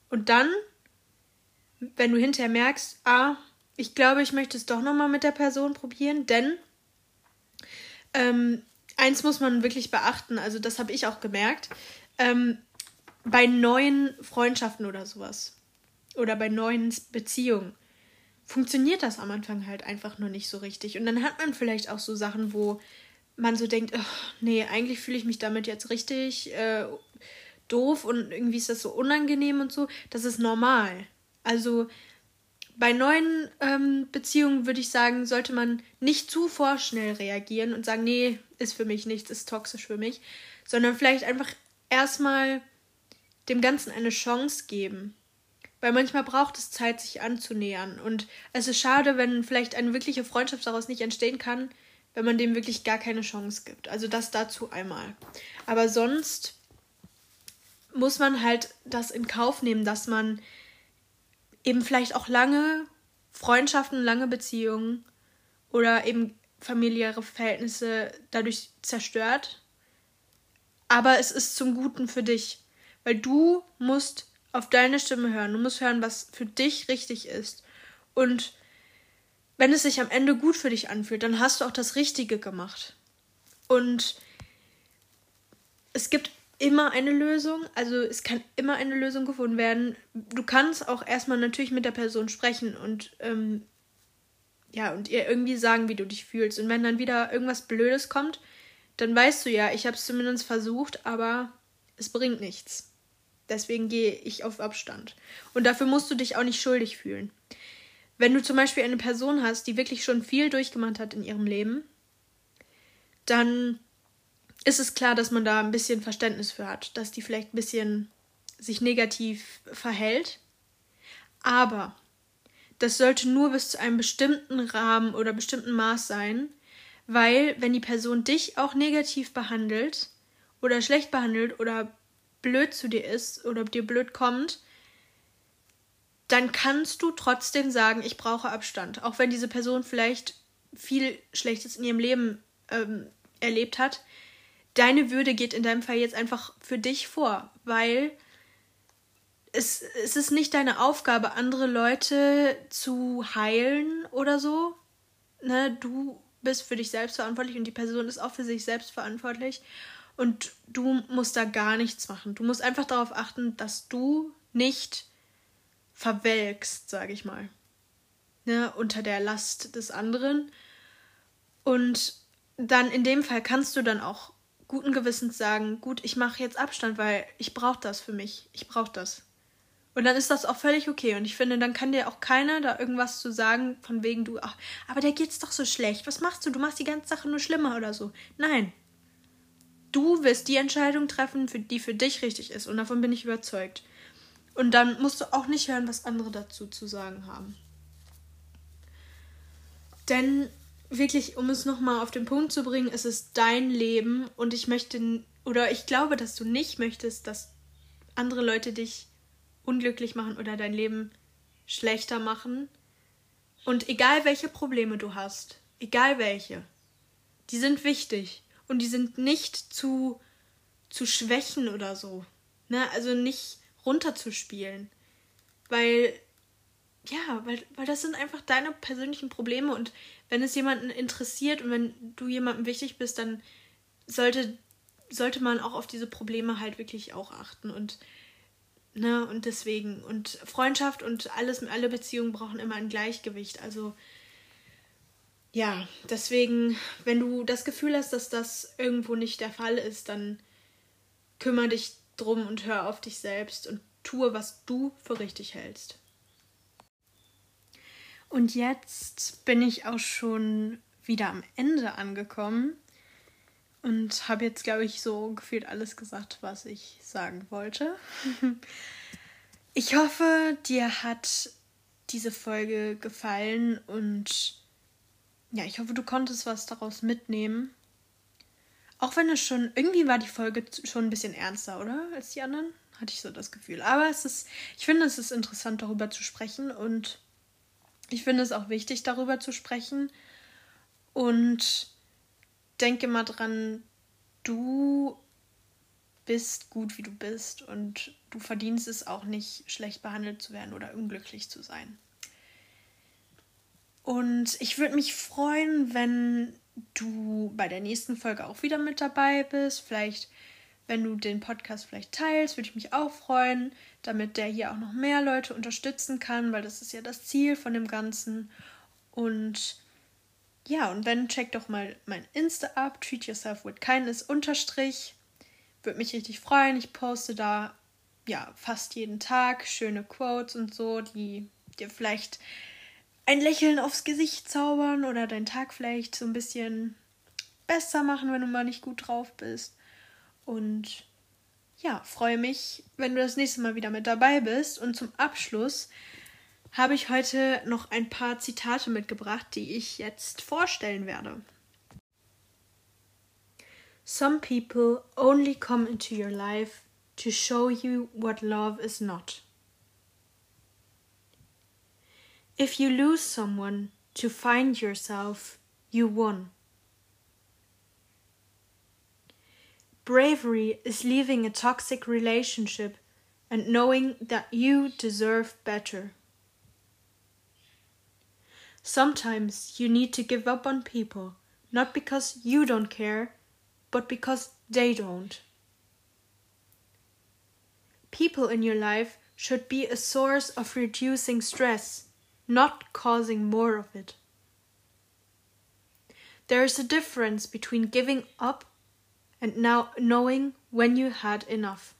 Und dann, wenn du hinterher merkst, ah, ich glaube, ich möchte es doch nochmal mit der Person probieren, denn ähm, eins muss man wirklich beachten, also das habe ich auch gemerkt, ähm, bei neuen Freundschaften oder sowas oder bei neuen Beziehungen funktioniert das am Anfang halt einfach nur nicht so richtig. Und dann hat man vielleicht auch so Sachen, wo man so denkt, oh, nee, eigentlich fühle ich mich damit jetzt richtig äh, doof und irgendwie ist das so unangenehm und so. Das ist normal. Also bei neuen ähm, Beziehungen würde ich sagen, sollte man nicht zu vorschnell reagieren und sagen, nee, ist für mich nichts, ist toxisch für mich, sondern vielleicht einfach erstmal dem Ganzen eine Chance geben. Weil manchmal braucht es Zeit, sich anzunähern. Und es ist schade, wenn vielleicht eine wirkliche Freundschaft daraus nicht entstehen kann, wenn man dem wirklich gar keine Chance gibt. Also das dazu einmal. Aber sonst muss man halt das in Kauf nehmen, dass man eben vielleicht auch lange Freundschaften, lange Beziehungen oder eben familiäre Verhältnisse dadurch zerstört. Aber es ist zum Guten für dich, weil du musst auf deine Stimme hören. Du musst hören, was für dich richtig ist. Und wenn es sich am Ende gut für dich anfühlt, dann hast du auch das Richtige gemacht. Und es gibt immer eine Lösung. Also es kann immer eine Lösung gefunden werden. Du kannst auch erstmal natürlich mit der Person sprechen und ähm, ja, und ihr irgendwie sagen, wie du dich fühlst. Und wenn dann wieder irgendwas Blödes kommt, dann weißt du ja, ich habe es zumindest versucht, aber es bringt nichts. Deswegen gehe ich auf Abstand. Und dafür musst du dich auch nicht schuldig fühlen. Wenn du zum Beispiel eine Person hast, die wirklich schon viel durchgemacht hat in ihrem Leben, dann ist es klar, dass man da ein bisschen Verständnis für hat, dass die vielleicht ein bisschen sich negativ verhält. Aber das sollte nur bis zu einem bestimmten Rahmen oder bestimmten Maß sein, weil wenn die Person dich auch negativ behandelt oder schlecht behandelt oder blöd zu dir ist oder dir blöd kommt, dann kannst du trotzdem sagen, ich brauche Abstand. Auch wenn diese Person vielleicht viel Schlechtes in ihrem Leben ähm, erlebt hat. Deine Würde geht in deinem Fall jetzt einfach für dich vor, weil es, es ist nicht deine Aufgabe, andere Leute zu heilen oder so. Ne, du bist für dich selbst verantwortlich und die Person ist auch für sich selbst verantwortlich. Und du musst da gar nichts machen. Du musst einfach darauf achten, dass du nicht verwelkst, sage ich mal. Ne, unter der Last des anderen. Und dann in dem Fall kannst du dann auch guten Gewissens sagen, gut, ich mache jetzt Abstand, weil ich brauche das für mich. Ich brauche das. Und dann ist das auch völlig okay. Und ich finde, dann kann dir auch keiner da irgendwas zu sagen, von wegen du, ach, aber der geht's doch so schlecht. Was machst du? Du machst die ganze Sache nur schlimmer oder so. Nein. Du wirst die Entscheidung treffen, für die für dich richtig ist. Und davon bin ich überzeugt. Und dann musst du auch nicht hören, was andere dazu zu sagen haben. Denn wirklich, um es nochmal auf den Punkt zu bringen, es ist dein Leben und ich möchte, oder ich glaube, dass du nicht möchtest, dass andere Leute dich unglücklich machen oder dein Leben schlechter machen. Und egal welche Probleme du hast, egal welche, die sind wichtig und die sind nicht zu, zu schwächen oder so. Ne? Also nicht runterzuspielen. Weil, ja, weil, weil das sind einfach deine persönlichen Probleme und wenn es jemanden interessiert und wenn du jemandem wichtig bist, dann sollte, sollte man auch auf diese Probleme halt wirklich auch achten und Ne, und deswegen. Und Freundschaft und alles, alle Beziehungen brauchen immer ein Gleichgewicht. Also, ja, deswegen, wenn du das Gefühl hast, dass das irgendwo nicht der Fall ist, dann kümmere dich drum und hör auf dich selbst und tue, was du für richtig hältst. Und jetzt bin ich auch schon wieder am Ende angekommen und habe jetzt, glaube ich, so gefühlt alles gesagt, was ich sagen wollte. ich hoffe, dir hat diese Folge gefallen und ja, ich hoffe, du konntest was daraus mitnehmen. Auch wenn es schon, irgendwie war die Folge schon ein bisschen ernster, oder? Als die anderen? Hatte ich so das Gefühl. Aber es ist, ich finde, es ist interessant, darüber zu sprechen und ich finde es auch wichtig, darüber zu sprechen. Und denke mal dran, du bist gut, wie du bist und du verdienst es auch nicht, schlecht behandelt zu werden oder unglücklich zu sein. Und ich würde mich freuen, wenn du bei der nächsten Folge auch wieder mit dabei bist. Vielleicht, wenn du den Podcast vielleicht teilst, würde ich mich auch freuen, damit der hier auch noch mehr Leute unterstützen kann, weil das ist ja das Ziel von dem Ganzen. Und ja, und dann check doch mal mein Insta ab, treat yourself with kindness unterstrich. Würde mich richtig freuen. Ich poste da ja fast jeden Tag schöne Quotes und so, die dir vielleicht ein Lächeln aufs Gesicht zaubern oder deinen Tag vielleicht so ein bisschen besser machen, wenn du mal nicht gut drauf bist. Und ja, freue mich, wenn du das nächste Mal wieder mit dabei bist. Und zum Abschluss habe ich heute noch ein paar Zitate mitgebracht, die ich jetzt vorstellen werde. Some people only come into your life to show you what love is not. If you lose someone to find yourself, you won. Bravery is leaving a toxic relationship and knowing that you deserve better. Sometimes you need to give up on people, not because you don't care, but because they don't. people in your life should be a source of reducing stress, not causing more of it. There is a difference between giving up and now knowing when you had enough.